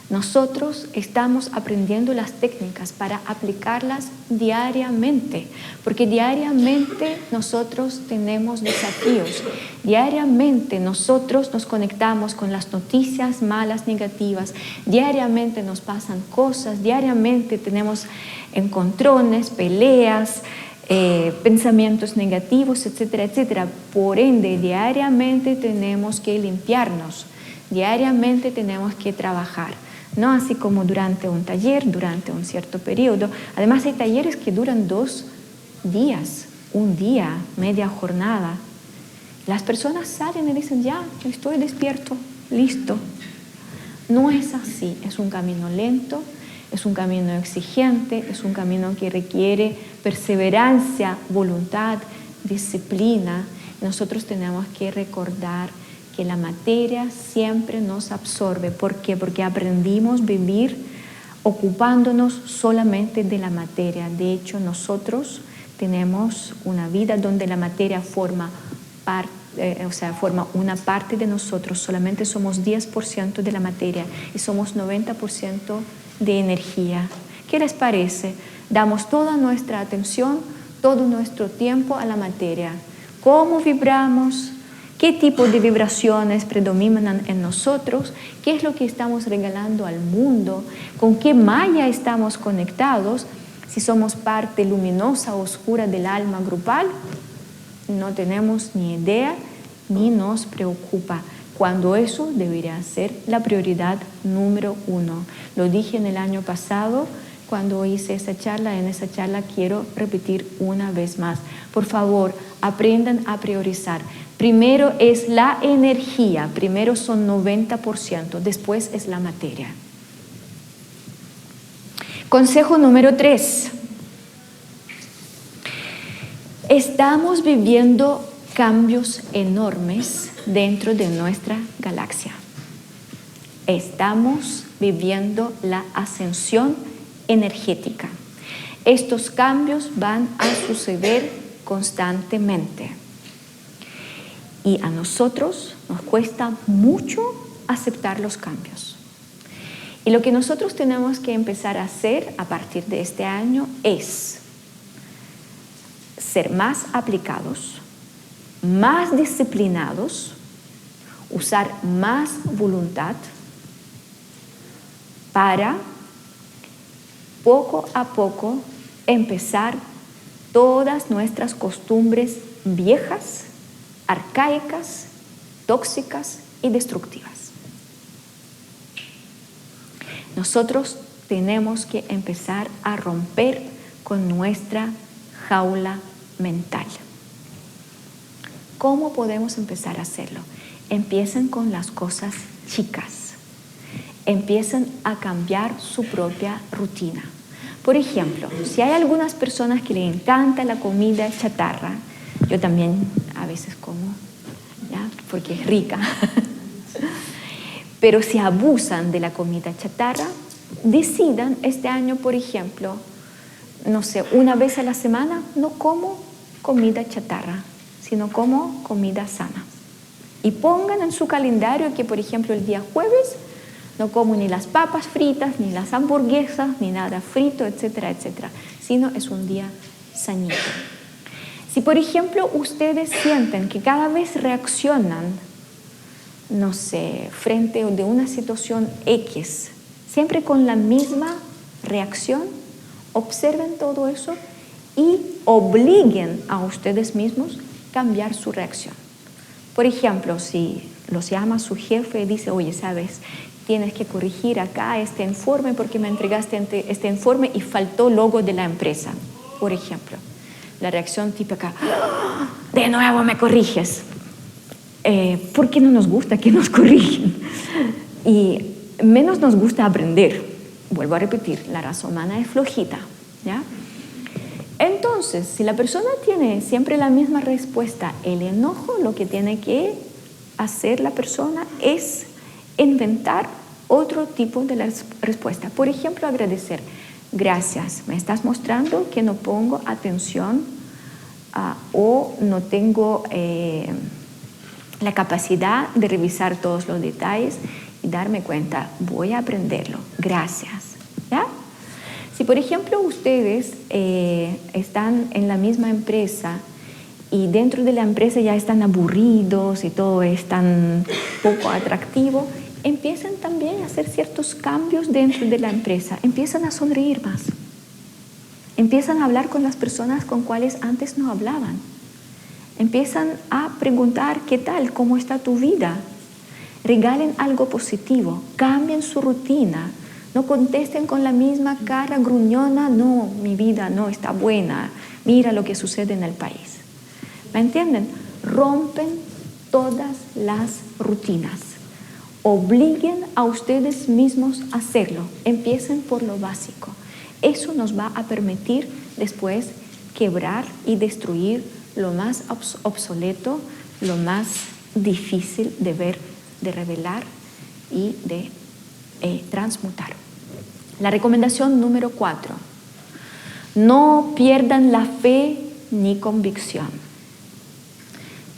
Nosotros estamos aprendiendo las técnicas para aplicarlas diariamente, porque diariamente nosotros tenemos desafíos, diariamente nosotros nos conectamos con las noticias malas, negativas, diariamente nos pasan cosas, diariamente tenemos encontrones, peleas, eh, pensamientos negativos, etcétera, etcétera. Por ende, diariamente tenemos que limpiarnos. Diariamente tenemos que trabajar, no así como durante un taller, durante un cierto periodo. Además hay talleres que duran dos días, un día, media jornada. Las personas salen y dicen, ya, estoy despierto, listo. No es así, es un camino lento, es un camino exigente, es un camino que requiere perseverancia, voluntad, disciplina. Nosotros tenemos que recordar que la materia siempre nos absorbe. ¿Por qué? Porque aprendimos a vivir ocupándonos solamente de la materia. De hecho, nosotros tenemos una vida donde la materia forma parte eh, o sea, forma una parte de nosotros, solamente somos 10% de la materia y somos 90% de energía. ¿Qué les parece? Damos toda nuestra atención, todo nuestro tiempo a la materia. ¿Cómo vibramos? ¿Qué tipo de vibraciones predominan en nosotros? ¿Qué es lo que estamos regalando al mundo? ¿Con qué malla estamos conectados? Si somos parte luminosa o oscura del alma grupal, no tenemos ni idea ni nos preocupa, cuando eso debería ser la prioridad número uno. Lo dije en el año pasado cuando hice esa charla, en esa charla quiero repetir una vez más. Por favor, aprendan a priorizar. Primero es la energía, primero son 90%, después es la materia. Consejo número tres. Estamos viviendo cambios enormes dentro de nuestra galaxia. Estamos viviendo la ascensión energética. Estos cambios van a suceder constantemente. Y a nosotros nos cuesta mucho aceptar los cambios. Y lo que nosotros tenemos que empezar a hacer a partir de este año es ser más aplicados, más disciplinados, usar más voluntad para poco a poco empezar todas nuestras costumbres viejas, arcaicas, tóxicas y destructivas. Nosotros tenemos que empezar a romper con nuestra jaula mental. ¿Cómo podemos empezar a hacerlo? Empiecen con las cosas chicas. Empiecen a cambiar su propia rutina. Por ejemplo, si hay algunas personas que le encanta la comida chatarra, yo también a veces como, ¿ya? porque es rica, pero si abusan de la comida chatarra, decidan este año, por ejemplo, no sé, una vez a la semana no como comida chatarra, sino como comida sana. Y pongan en su calendario que, por ejemplo, el día jueves no como ni las papas fritas, ni las hamburguesas, ni nada frito, etcétera, etcétera, sino es un día sanito. Si, por ejemplo, ustedes sienten que cada vez reaccionan, no sé, frente de una situación X, siempre con la misma reacción, observen todo eso y obliguen a ustedes mismos cambiar su reacción. Por ejemplo, si los llama su jefe y dice, oye, sabes, tienes que corregir acá este informe porque me entregaste este informe y faltó logo de la empresa, por ejemplo. La reacción típica, ¡Ah! de nuevo me corriges. Eh, ¿Por qué no nos gusta que nos corrigen? Y menos nos gusta aprender. Vuelvo a repetir, la raza humana es flojita, ¿ya? Entonces, si la persona tiene siempre la misma respuesta, el enojo, lo que tiene que hacer la persona es inventar otro tipo de respuesta. Por ejemplo, agradecer. Gracias, me estás mostrando que no pongo atención ah, o no tengo eh, la capacidad de revisar todos los detalles y darme cuenta. Voy a aprenderlo. Gracias. ¿Ya? Si por ejemplo ustedes eh, están en la misma empresa y dentro de la empresa ya están aburridos y todo es tan poco atractivo, empiezan también a hacer ciertos cambios dentro de la empresa, empiezan a sonreír más, empiezan a hablar con las personas con cuales antes no hablaban, empiezan a preguntar qué tal, cómo está tu vida, Regalen algo positivo, cambien su rutina, no contesten con la misma cara gruñona, no, mi vida no está buena, mira lo que sucede en el país. ¿Me entienden? Rompen todas las rutinas. Obliguen a ustedes mismos a hacerlo. Empiecen por lo básico. Eso nos va a permitir después quebrar y destruir lo más obsoleto, lo más difícil de ver, de revelar y de eh, transmutar. La recomendación número cuatro. No pierdan la fe ni convicción.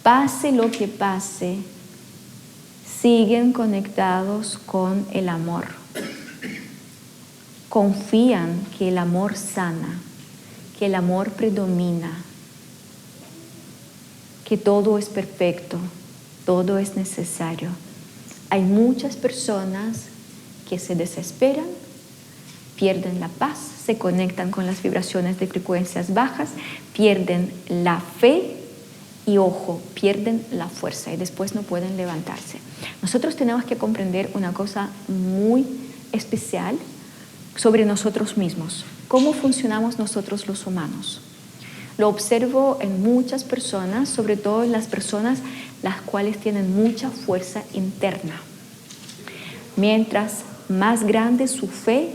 Pase lo que pase, siguen conectados con el amor. Confían que el amor sana, que el amor predomina, que todo es perfecto, todo es necesario. Hay muchas personas que se desesperan, pierden la paz, se conectan con las vibraciones de frecuencias bajas, pierden la fe y ojo, pierden la fuerza y después no pueden levantarse. Nosotros tenemos que comprender una cosa muy especial sobre nosotros mismos, cómo funcionamos nosotros los humanos. Lo observo en muchas personas, sobre todo en las personas las cuales tienen mucha fuerza interna. Mientras más grande su fe,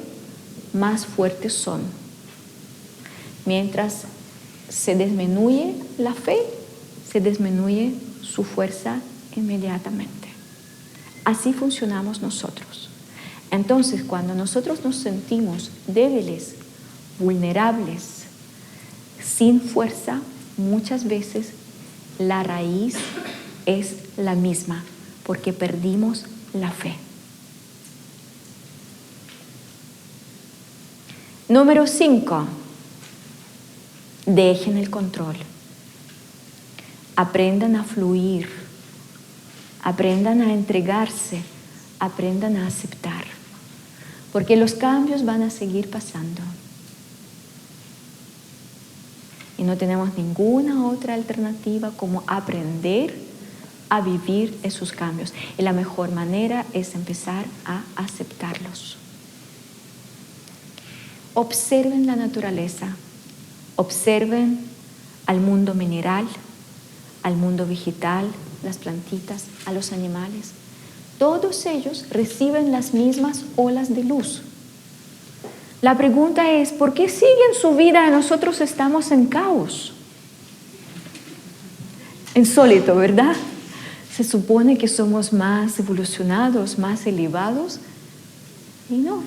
más fuertes son. Mientras se disminuye la fe, se disminuye su fuerza inmediatamente. Así funcionamos nosotros. Entonces, cuando nosotros nos sentimos débiles, vulnerables, sin fuerza, muchas veces la raíz es la misma, porque perdimos la fe. Número 5. Dejen el control. Aprendan a fluir. Aprendan a entregarse. Aprendan a aceptar. Porque los cambios van a seguir pasando. Y no tenemos ninguna otra alternativa como aprender a vivir esos cambios. Y la mejor manera es empezar a aceptarlos. Observen la naturaleza, observen al mundo mineral, al mundo vegetal, las plantitas, a los animales. Todos ellos reciben las mismas olas de luz. La pregunta es, ¿por qué siguen su vida y nosotros estamos en caos? Insólito, ¿verdad? Se supone que somos más evolucionados, más elevados, y no,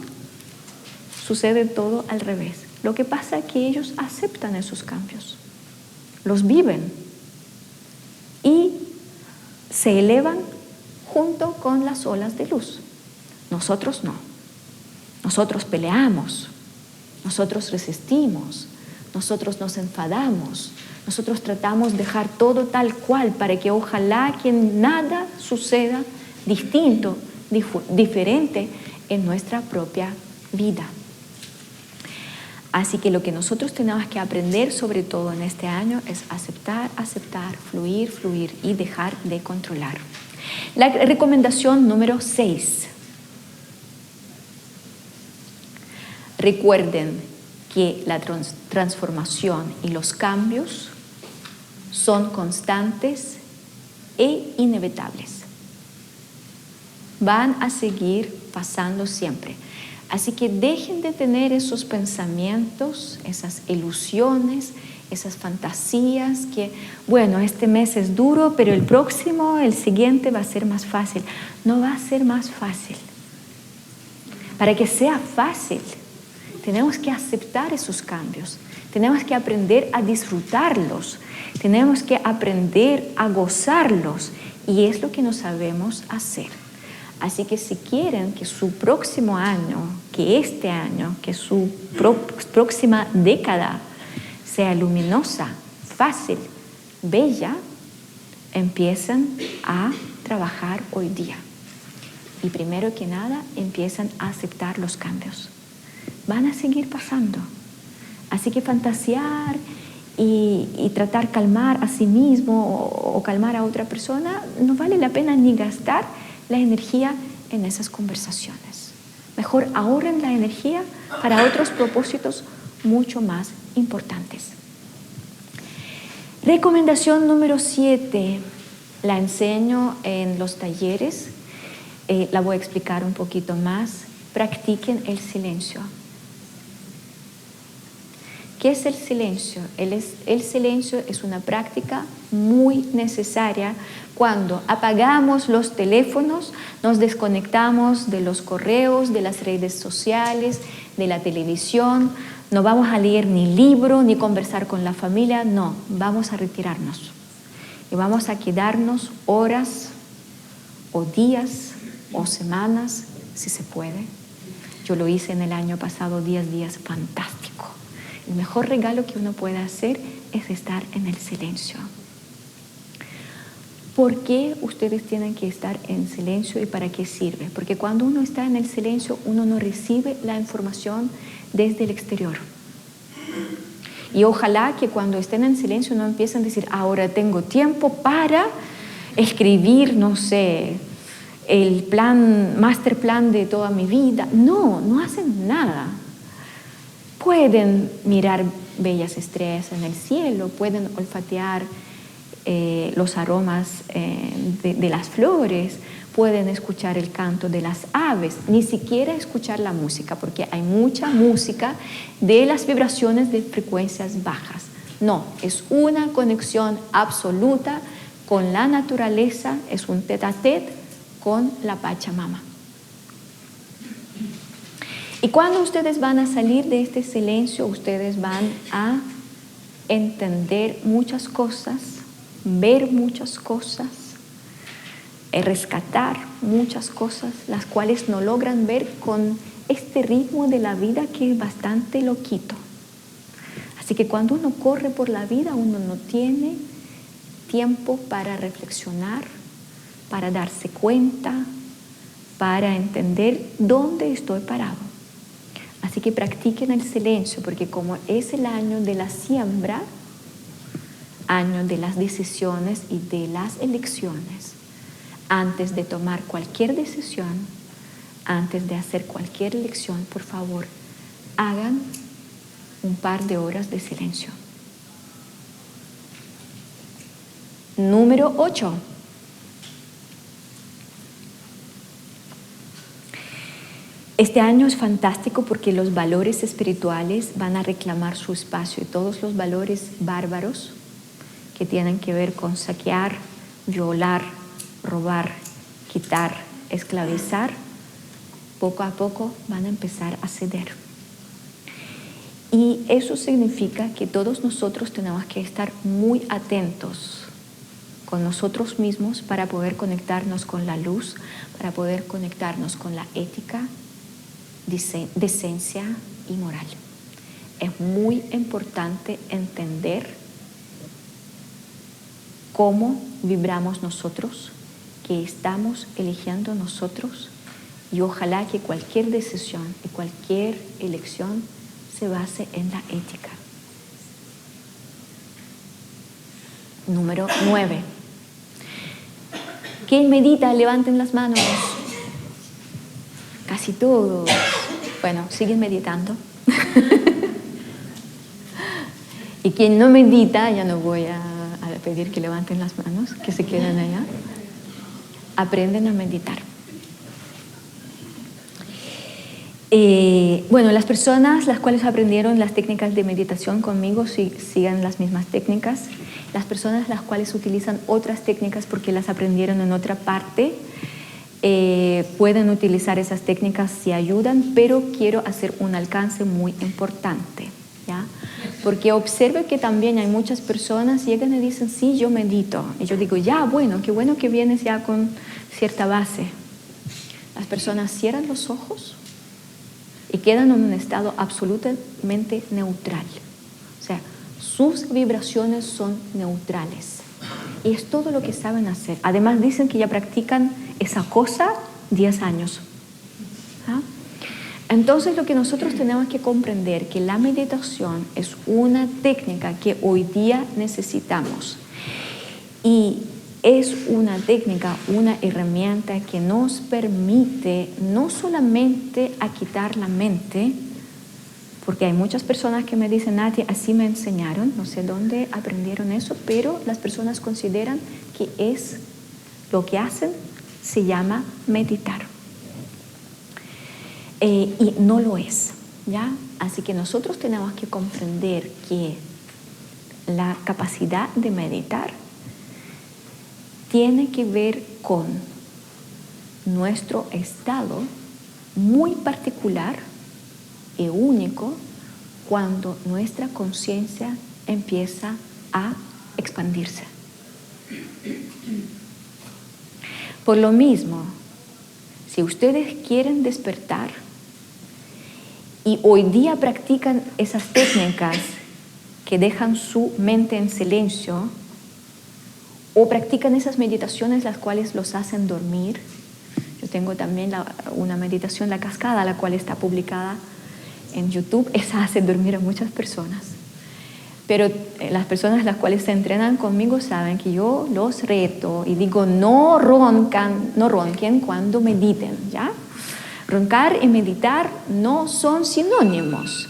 sucede todo al revés. Lo que pasa es que ellos aceptan esos cambios, los viven y se elevan junto con las olas de luz. Nosotros no. Nosotros peleamos, nosotros resistimos, nosotros nos enfadamos, nosotros tratamos de dejar todo tal cual para que ojalá que nada suceda distinto, diferente en nuestra propia vida. Así que lo que nosotros tenemos que aprender sobre todo en este año es aceptar, aceptar, fluir, fluir y dejar de controlar. La recomendación número 6. Recuerden que la transformación y los cambios son constantes e inevitables. Van a seguir pasando siempre. Así que dejen de tener esos pensamientos, esas ilusiones, esas fantasías que, bueno, este mes es duro, pero el próximo, el siguiente va a ser más fácil. No va a ser más fácil. Para que sea fácil, tenemos que aceptar esos cambios, tenemos que aprender a disfrutarlos, tenemos que aprender a gozarlos y es lo que no sabemos hacer. Así que si quieren que su próximo año, que este año, que su próxima década sea luminosa, fácil, bella, empiezan a trabajar hoy día. Y primero que nada, empiezan a aceptar los cambios. Van a seguir pasando. Así que fantasear y, y tratar calmar a sí mismo o calmar a otra persona no vale la pena ni gastar la energía en esas conversaciones. Mejor ahorren la energía para otros propósitos mucho más importantes. Recomendación número 7, la enseño en los talleres, eh, la voy a explicar un poquito más. Practiquen el silencio. ¿Qué es el silencio? El, silencio es una práctica muy necesaria cuando apagamos los teléfonos, nos desconectamos de los correos, de las redes sociales, de la televisión, no vamos a leer ni libro ni conversar con la familia, no, vamos a retirarnos y vamos a quedarnos horas o días o semanas, si se puede. Yo lo hice en el año pasado, 10 días, fantástico. El mejor regalo que uno puede hacer es estar en el silencio. ¿Por qué ustedes tienen que estar en silencio y para qué sirve? Porque cuando uno está en el silencio, uno no recibe la información desde el exterior. Y ojalá que cuando estén en silencio no empiecen a decir, ahora tengo tiempo para escribir, no sé, el plan, master plan de toda mi vida. No, no hacen nada. Pueden mirar bellas estrellas en el cielo, pueden olfatear eh, los aromas eh, de las flores, pueden escuchar el canto de las aves, ni siquiera escuchar la música, porque hay mucha música de las vibraciones de frecuencias bajas. No, es una conexión absoluta con la naturaleza, es un tete a tete con la Pachamama. Y cuando ustedes van a salir de este silencio, ustedes van a entender muchas cosas, ver muchas cosas, rescatar muchas cosas, las cuales no logran ver con este ritmo de la vida que es bastante loquito. Así que cuando uno corre por la vida, uno no tiene tiempo para reflexionar, para darse cuenta, para entender dónde estoy parado. Así que practiquen el silencio, porque como es el año de la siembra, año de las decisiones y de las elecciones, antes de tomar cualquier decisión, antes de hacer cualquier elección, por favor, hagan un par de horas de silencio. Número 8. Este año es fantástico porque los valores espirituales van a reclamar su espacio y todos los valores bárbaros que tienen que ver con saquear, violar, robar, quitar, esclavizar, poco a poco van a empezar a ceder. Y eso significa que todos nosotros tenemos que estar muy atentos con nosotros mismos para poder conectarnos con la luz, para poder conectarnos con la ética, decencia y moral. Es muy importante entender cómo vibramos nosotros, que estamos eligiendo nosotros y ojalá que cualquier decisión y cualquier elección se base en la ética. Número 9. ¿Quién medita? Levanten las manos. Casi todos. Bueno, siguen meditando. y quien no medita, ya no voy a, pedir que levanten las manos, que se queden allá aprenden a meditar. Eh, bueno, las personas las cuales aprendieron las técnicas de meditación conmigo si, sigan las mismas técnicas. Las personas las cuales utilizan otras técnicas porque las aprendieron en otra parte, eh, pueden utilizar esas técnicas si ayudan, pero quiero hacer un alcance muy importante. ¿ya? Porque observo que también hay muchas personas llegan y dicen, sí, yo medito. Y yo digo, ya, bueno, qué bueno que vienes ya con cierta base. Las personas cierran los ojos y quedan en un estado absolutamente neutral. O sea, sus vibraciones son neutrales. Y es todo lo que saben hacer. Además dicen que ya practican esa cosa 10 años. ¿Ah? Entonces lo que nosotros tenemos que comprender que la meditación es una técnica que hoy día necesitamos. Y es una técnica, una herramienta que nos permite no solamente a quitar la mente, porque hay muchas personas que me dicen, Nati, así me enseñaron, no sé dónde aprendieron eso, pero las personas consideran que es lo que hacen, se llama meditar. Eh, y no lo es, ¿ya? Así que nosotros tenemos que comprender que la capacidad de meditar tiene que ver con nuestro estado muy particular y único cuando nuestra conciencia empieza a expandirse. Por lo mismo, si ustedes quieren despertar y hoy día practican esas técnicas que dejan su mente en silencio o practican esas meditaciones las cuales los hacen dormir. Yo tengo también una meditación, la cascada, la cual está publicada en YouTube, esa hace dormir a muchas personas. Pero eh, las personas las cuales se entrenan conmigo saben que yo los reto y digo, no roncan, no ronquen cuando mediten, ¿ya? Roncar y meditar no son sinónimos.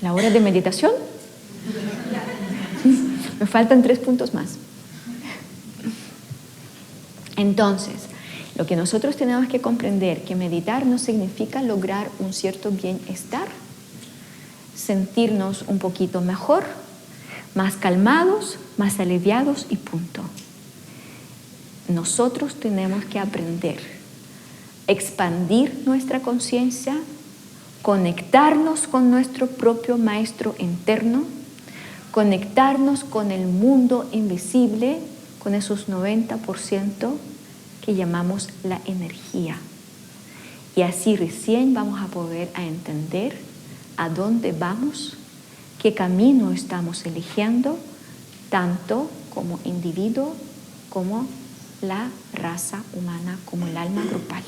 La hora de meditación. Me faltan tres puntos más. Entonces, lo que nosotros tenemos que comprender que meditar no significa lograr un cierto bienestar, sentirnos un poquito mejor, más calmados, más aliviados y punto. Nosotros tenemos que aprender, expandir nuestra conciencia, conectarnos con nuestro propio maestro interno, conectarnos con el mundo invisible, con esos 90% que llamamos la energía. Y así recién vamos a poder a entender a dónde vamos, qué camino estamos eligiendo, tanto como individuo como la raza humana, como el alma grupal.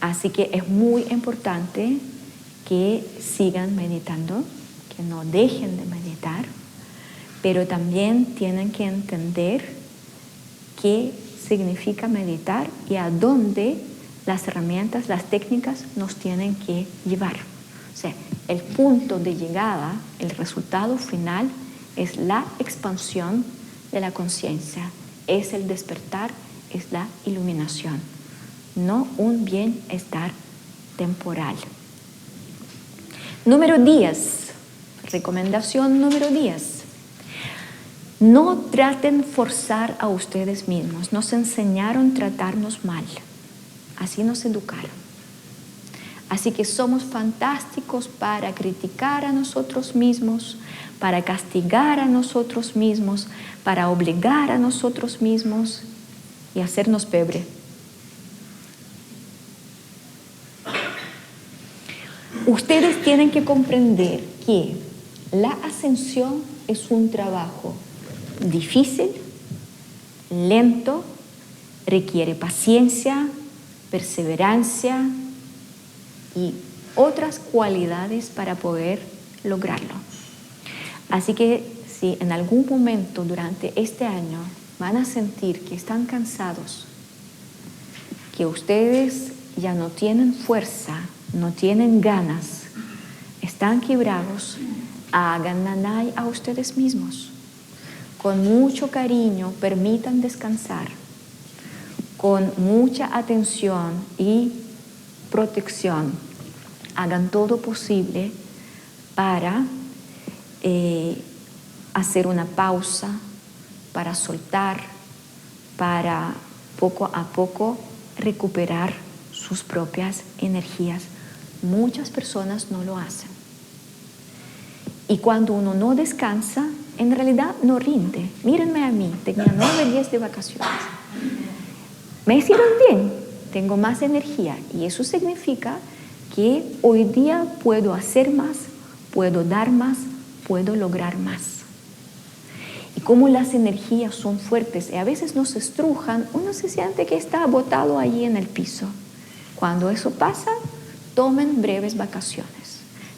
Así que es muy importante que sigan meditando, que no dejen de meditar, pero también tienen que entender que significa meditar y a dónde las herramientas, las técnicas nos tienen que llevar. O sea, el punto de llegada, el resultado final es la expansión de la conciencia, es el despertar, es la iluminación, no un bienestar temporal. Número 10, recomendación número 10. No traten forzar a ustedes mismos. Nos enseñaron a tratarnos mal. Así nos educaron. Así que somos fantásticos para criticar a nosotros mismos, para castigar a nosotros mismos, para obligar a nosotros mismos y hacernos pebre. Ustedes tienen que comprender que la ascensión es un trabajo difícil, lento, requiere paciencia, perseverancia y otras cualidades para poder lograrlo. Así que si en algún momento durante este año van a sentir que están cansados, que ustedes ya no tienen fuerza, no tienen ganas, están quebrados, hagan nanay a ustedes mismos con mucho cariño permitan descansar, con mucha atención y protección. Hagan todo posible para eh, hacer una pausa, para soltar, para poco a poco recuperar sus propias energías. Muchas personas no lo hacen. Y cuando uno no descansa, en realidad no rinde. Mírenme a mí, tenía nueve días de vacaciones. Me hicieron bien, tengo más energía y eso significa que hoy día puedo hacer más, puedo dar más, puedo lograr más. Y como las energías son fuertes y a veces nos estrujan, uno se siente que está botado allí en el piso. Cuando eso pasa, tomen breves vacaciones.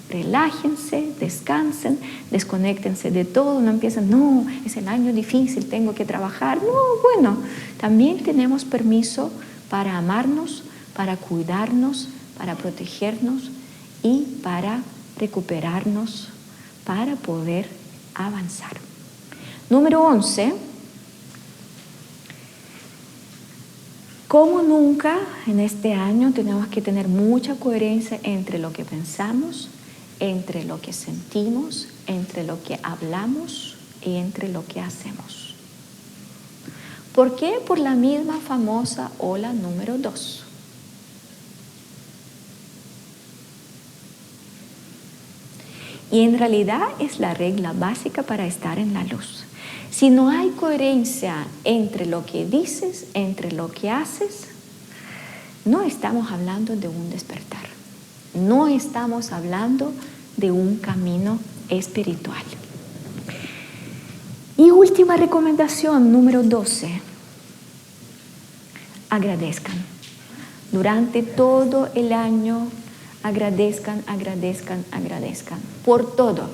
Relájense, descansen, desconectense de todo, no empiecen, no, es el año difícil, tengo que trabajar. No, bueno, también tenemos permiso para amarnos, para cuidarnos, para protegernos y para recuperarnos, para poder avanzar. Número 11. Como nunca en este año tenemos que tener mucha coherencia entre lo que pensamos, entre lo que sentimos, entre lo que hablamos y entre lo que hacemos. ¿Por qué? Por la misma famosa ola número 2. Y en realidad es la regla básica para estar en la luz. Si no hay coherencia entre lo que dices, entre lo que haces, no estamos hablando de un despertar. No estamos hablando de un camino espiritual. Y última recomendación, número 12. Agradezcan. Durante todo el año, agradezcan, agradezcan, agradezcan. Por todo.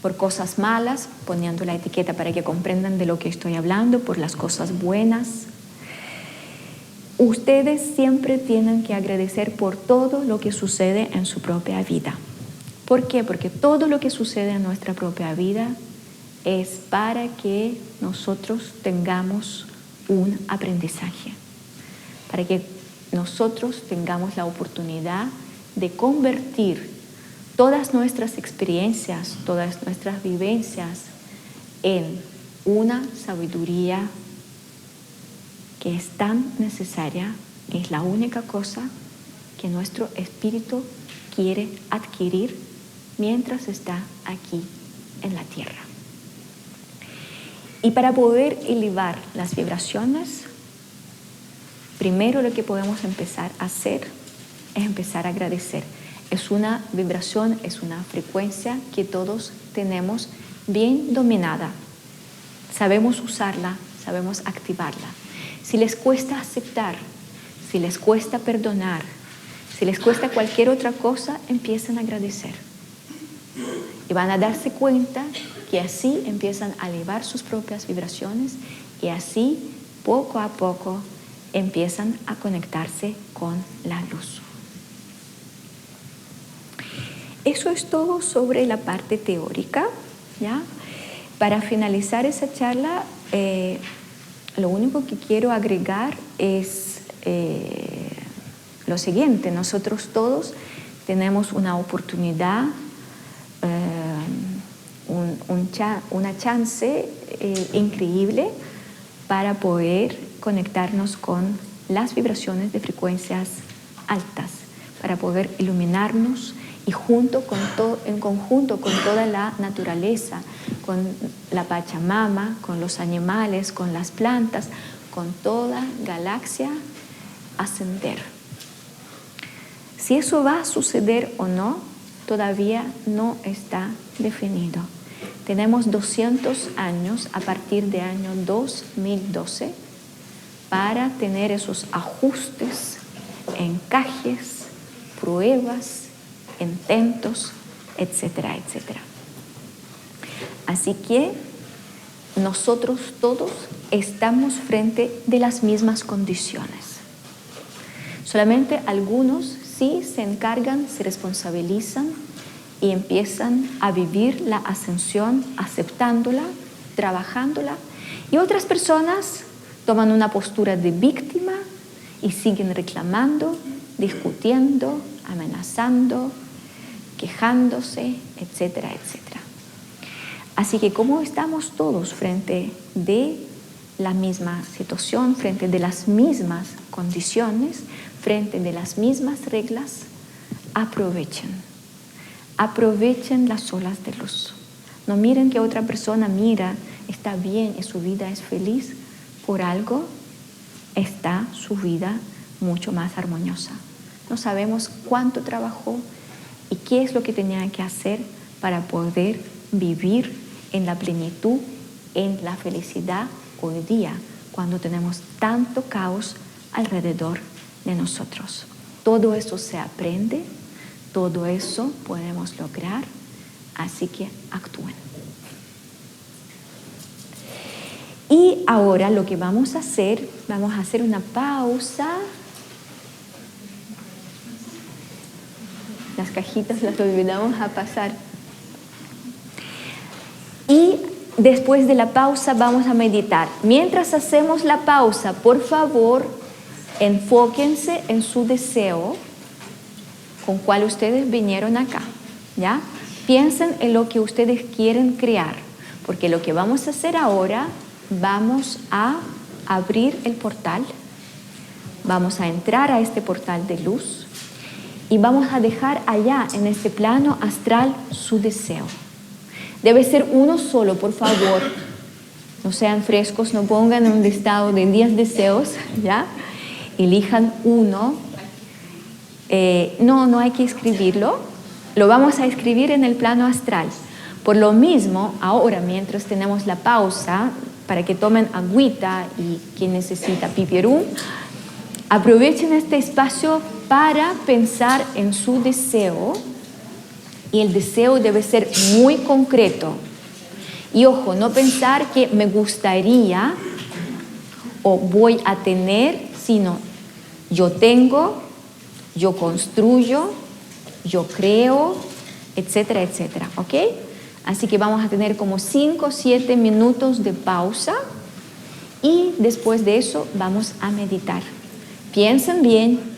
Por cosas malas, poniendo la etiqueta para que comprendan de lo que estoy hablando, por las cosas buenas, Ustedes siempre tienen que agradecer por todo lo que sucede en su propia vida. ¿Por qué? Porque todo lo que sucede en nuestra propia vida es para que nosotros tengamos un aprendizaje, para que nosotros tengamos la oportunidad de convertir todas nuestras experiencias, todas nuestras vivencias en una sabiduría es tan necesaria, es la única cosa que nuestro espíritu quiere adquirir mientras está aquí en la tierra. Y para poder elevar las vibraciones, primero lo que podemos empezar a hacer es empezar a agradecer. Es una vibración, es una frecuencia que todos tenemos bien dominada. Sabemos usarla, sabemos activarla. Si les cuesta aceptar, si les cuesta perdonar, si les cuesta cualquier otra cosa, empiezan a agradecer. Y van a darse cuenta que así empiezan a elevar sus propias vibraciones y así poco a poco empiezan a conectarse con la luz. Eso es todo sobre la parte teórica. ¿ya? Para finalizar esa charla, eh, lo único que quiero agregar es eh, lo siguiente, nosotros todos tenemos una oportunidad, eh, una chance eh, increíble para poder conectarnos con las vibraciones de frecuencias altas, para poder iluminarnos y junto con en conjunto con toda la naturaleza, con la Pachamama, con los animales, con las plantas, con toda galaxia, ascender. Si eso va a suceder o no, todavía no está definido. Tenemos 200 años a partir de año 2012 para tener esos ajustes, encajes, pruebas, intentos, etcétera, etcétera. Así que nosotros todos estamos frente de las mismas condiciones. Solamente algunos sí se encargan, se responsabilizan y empiezan a vivir la ascensión aceptándola, trabajándola. Y otras personas toman una postura de víctima y siguen reclamando, discutiendo, amenazando, quejándose, etcétera, etcétera. Así que como estamos todos frente de la misma situación, frente de las mismas condiciones, frente de las mismas reglas, aprovechen. Aprovechen las olas de luz. No miren que otra persona mira, está bien y su vida es feliz. Por algo está su vida mucho más armoniosa. No sabemos cuánto trabajó y qué es lo que tenía que hacer para poder vivir en la plenitud, en la felicidad hoy día, cuando tenemos tanto caos alrededor de nosotros. Todo eso se aprende, todo eso podemos lograr, así que actúen. Y ahora lo que vamos a hacer, vamos a hacer una pausa. Las cajitas las olvidamos a pasar. Y después de la pausa vamos a meditar. Mientras hacemos la pausa, por favor, enfóquense en su deseo con cual ustedes vinieron acá, ¿ya? Piensen en lo que ustedes quieren crear, porque lo que vamos a hacer ahora, vamos a abrir el portal, vamos a entrar a este portal de luz y vamos a dejar allá en este plano astral su deseo. Debe ser uno solo, por favor. No sean frescos, no pongan un listado de 10 deseos, ¿ya? Elijan uno eh, no, no hay que escribirlo, lo vamos a escribir en el plano astral. Por lo mismo, ahora mientras tenemos la pausa para que tomen agüita y quien necesita pipirum, aprovechen este espacio para pensar en su deseo y el deseo debe ser muy concreto. Y ojo, no pensar que me gustaría o voy a tener, sino yo tengo, yo construyo, yo creo, etcétera, etcétera, ¿ok? Así que vamos a tener como 5 o 7 minutos de pausa y después de eso vamos a meditar. Piensen bien,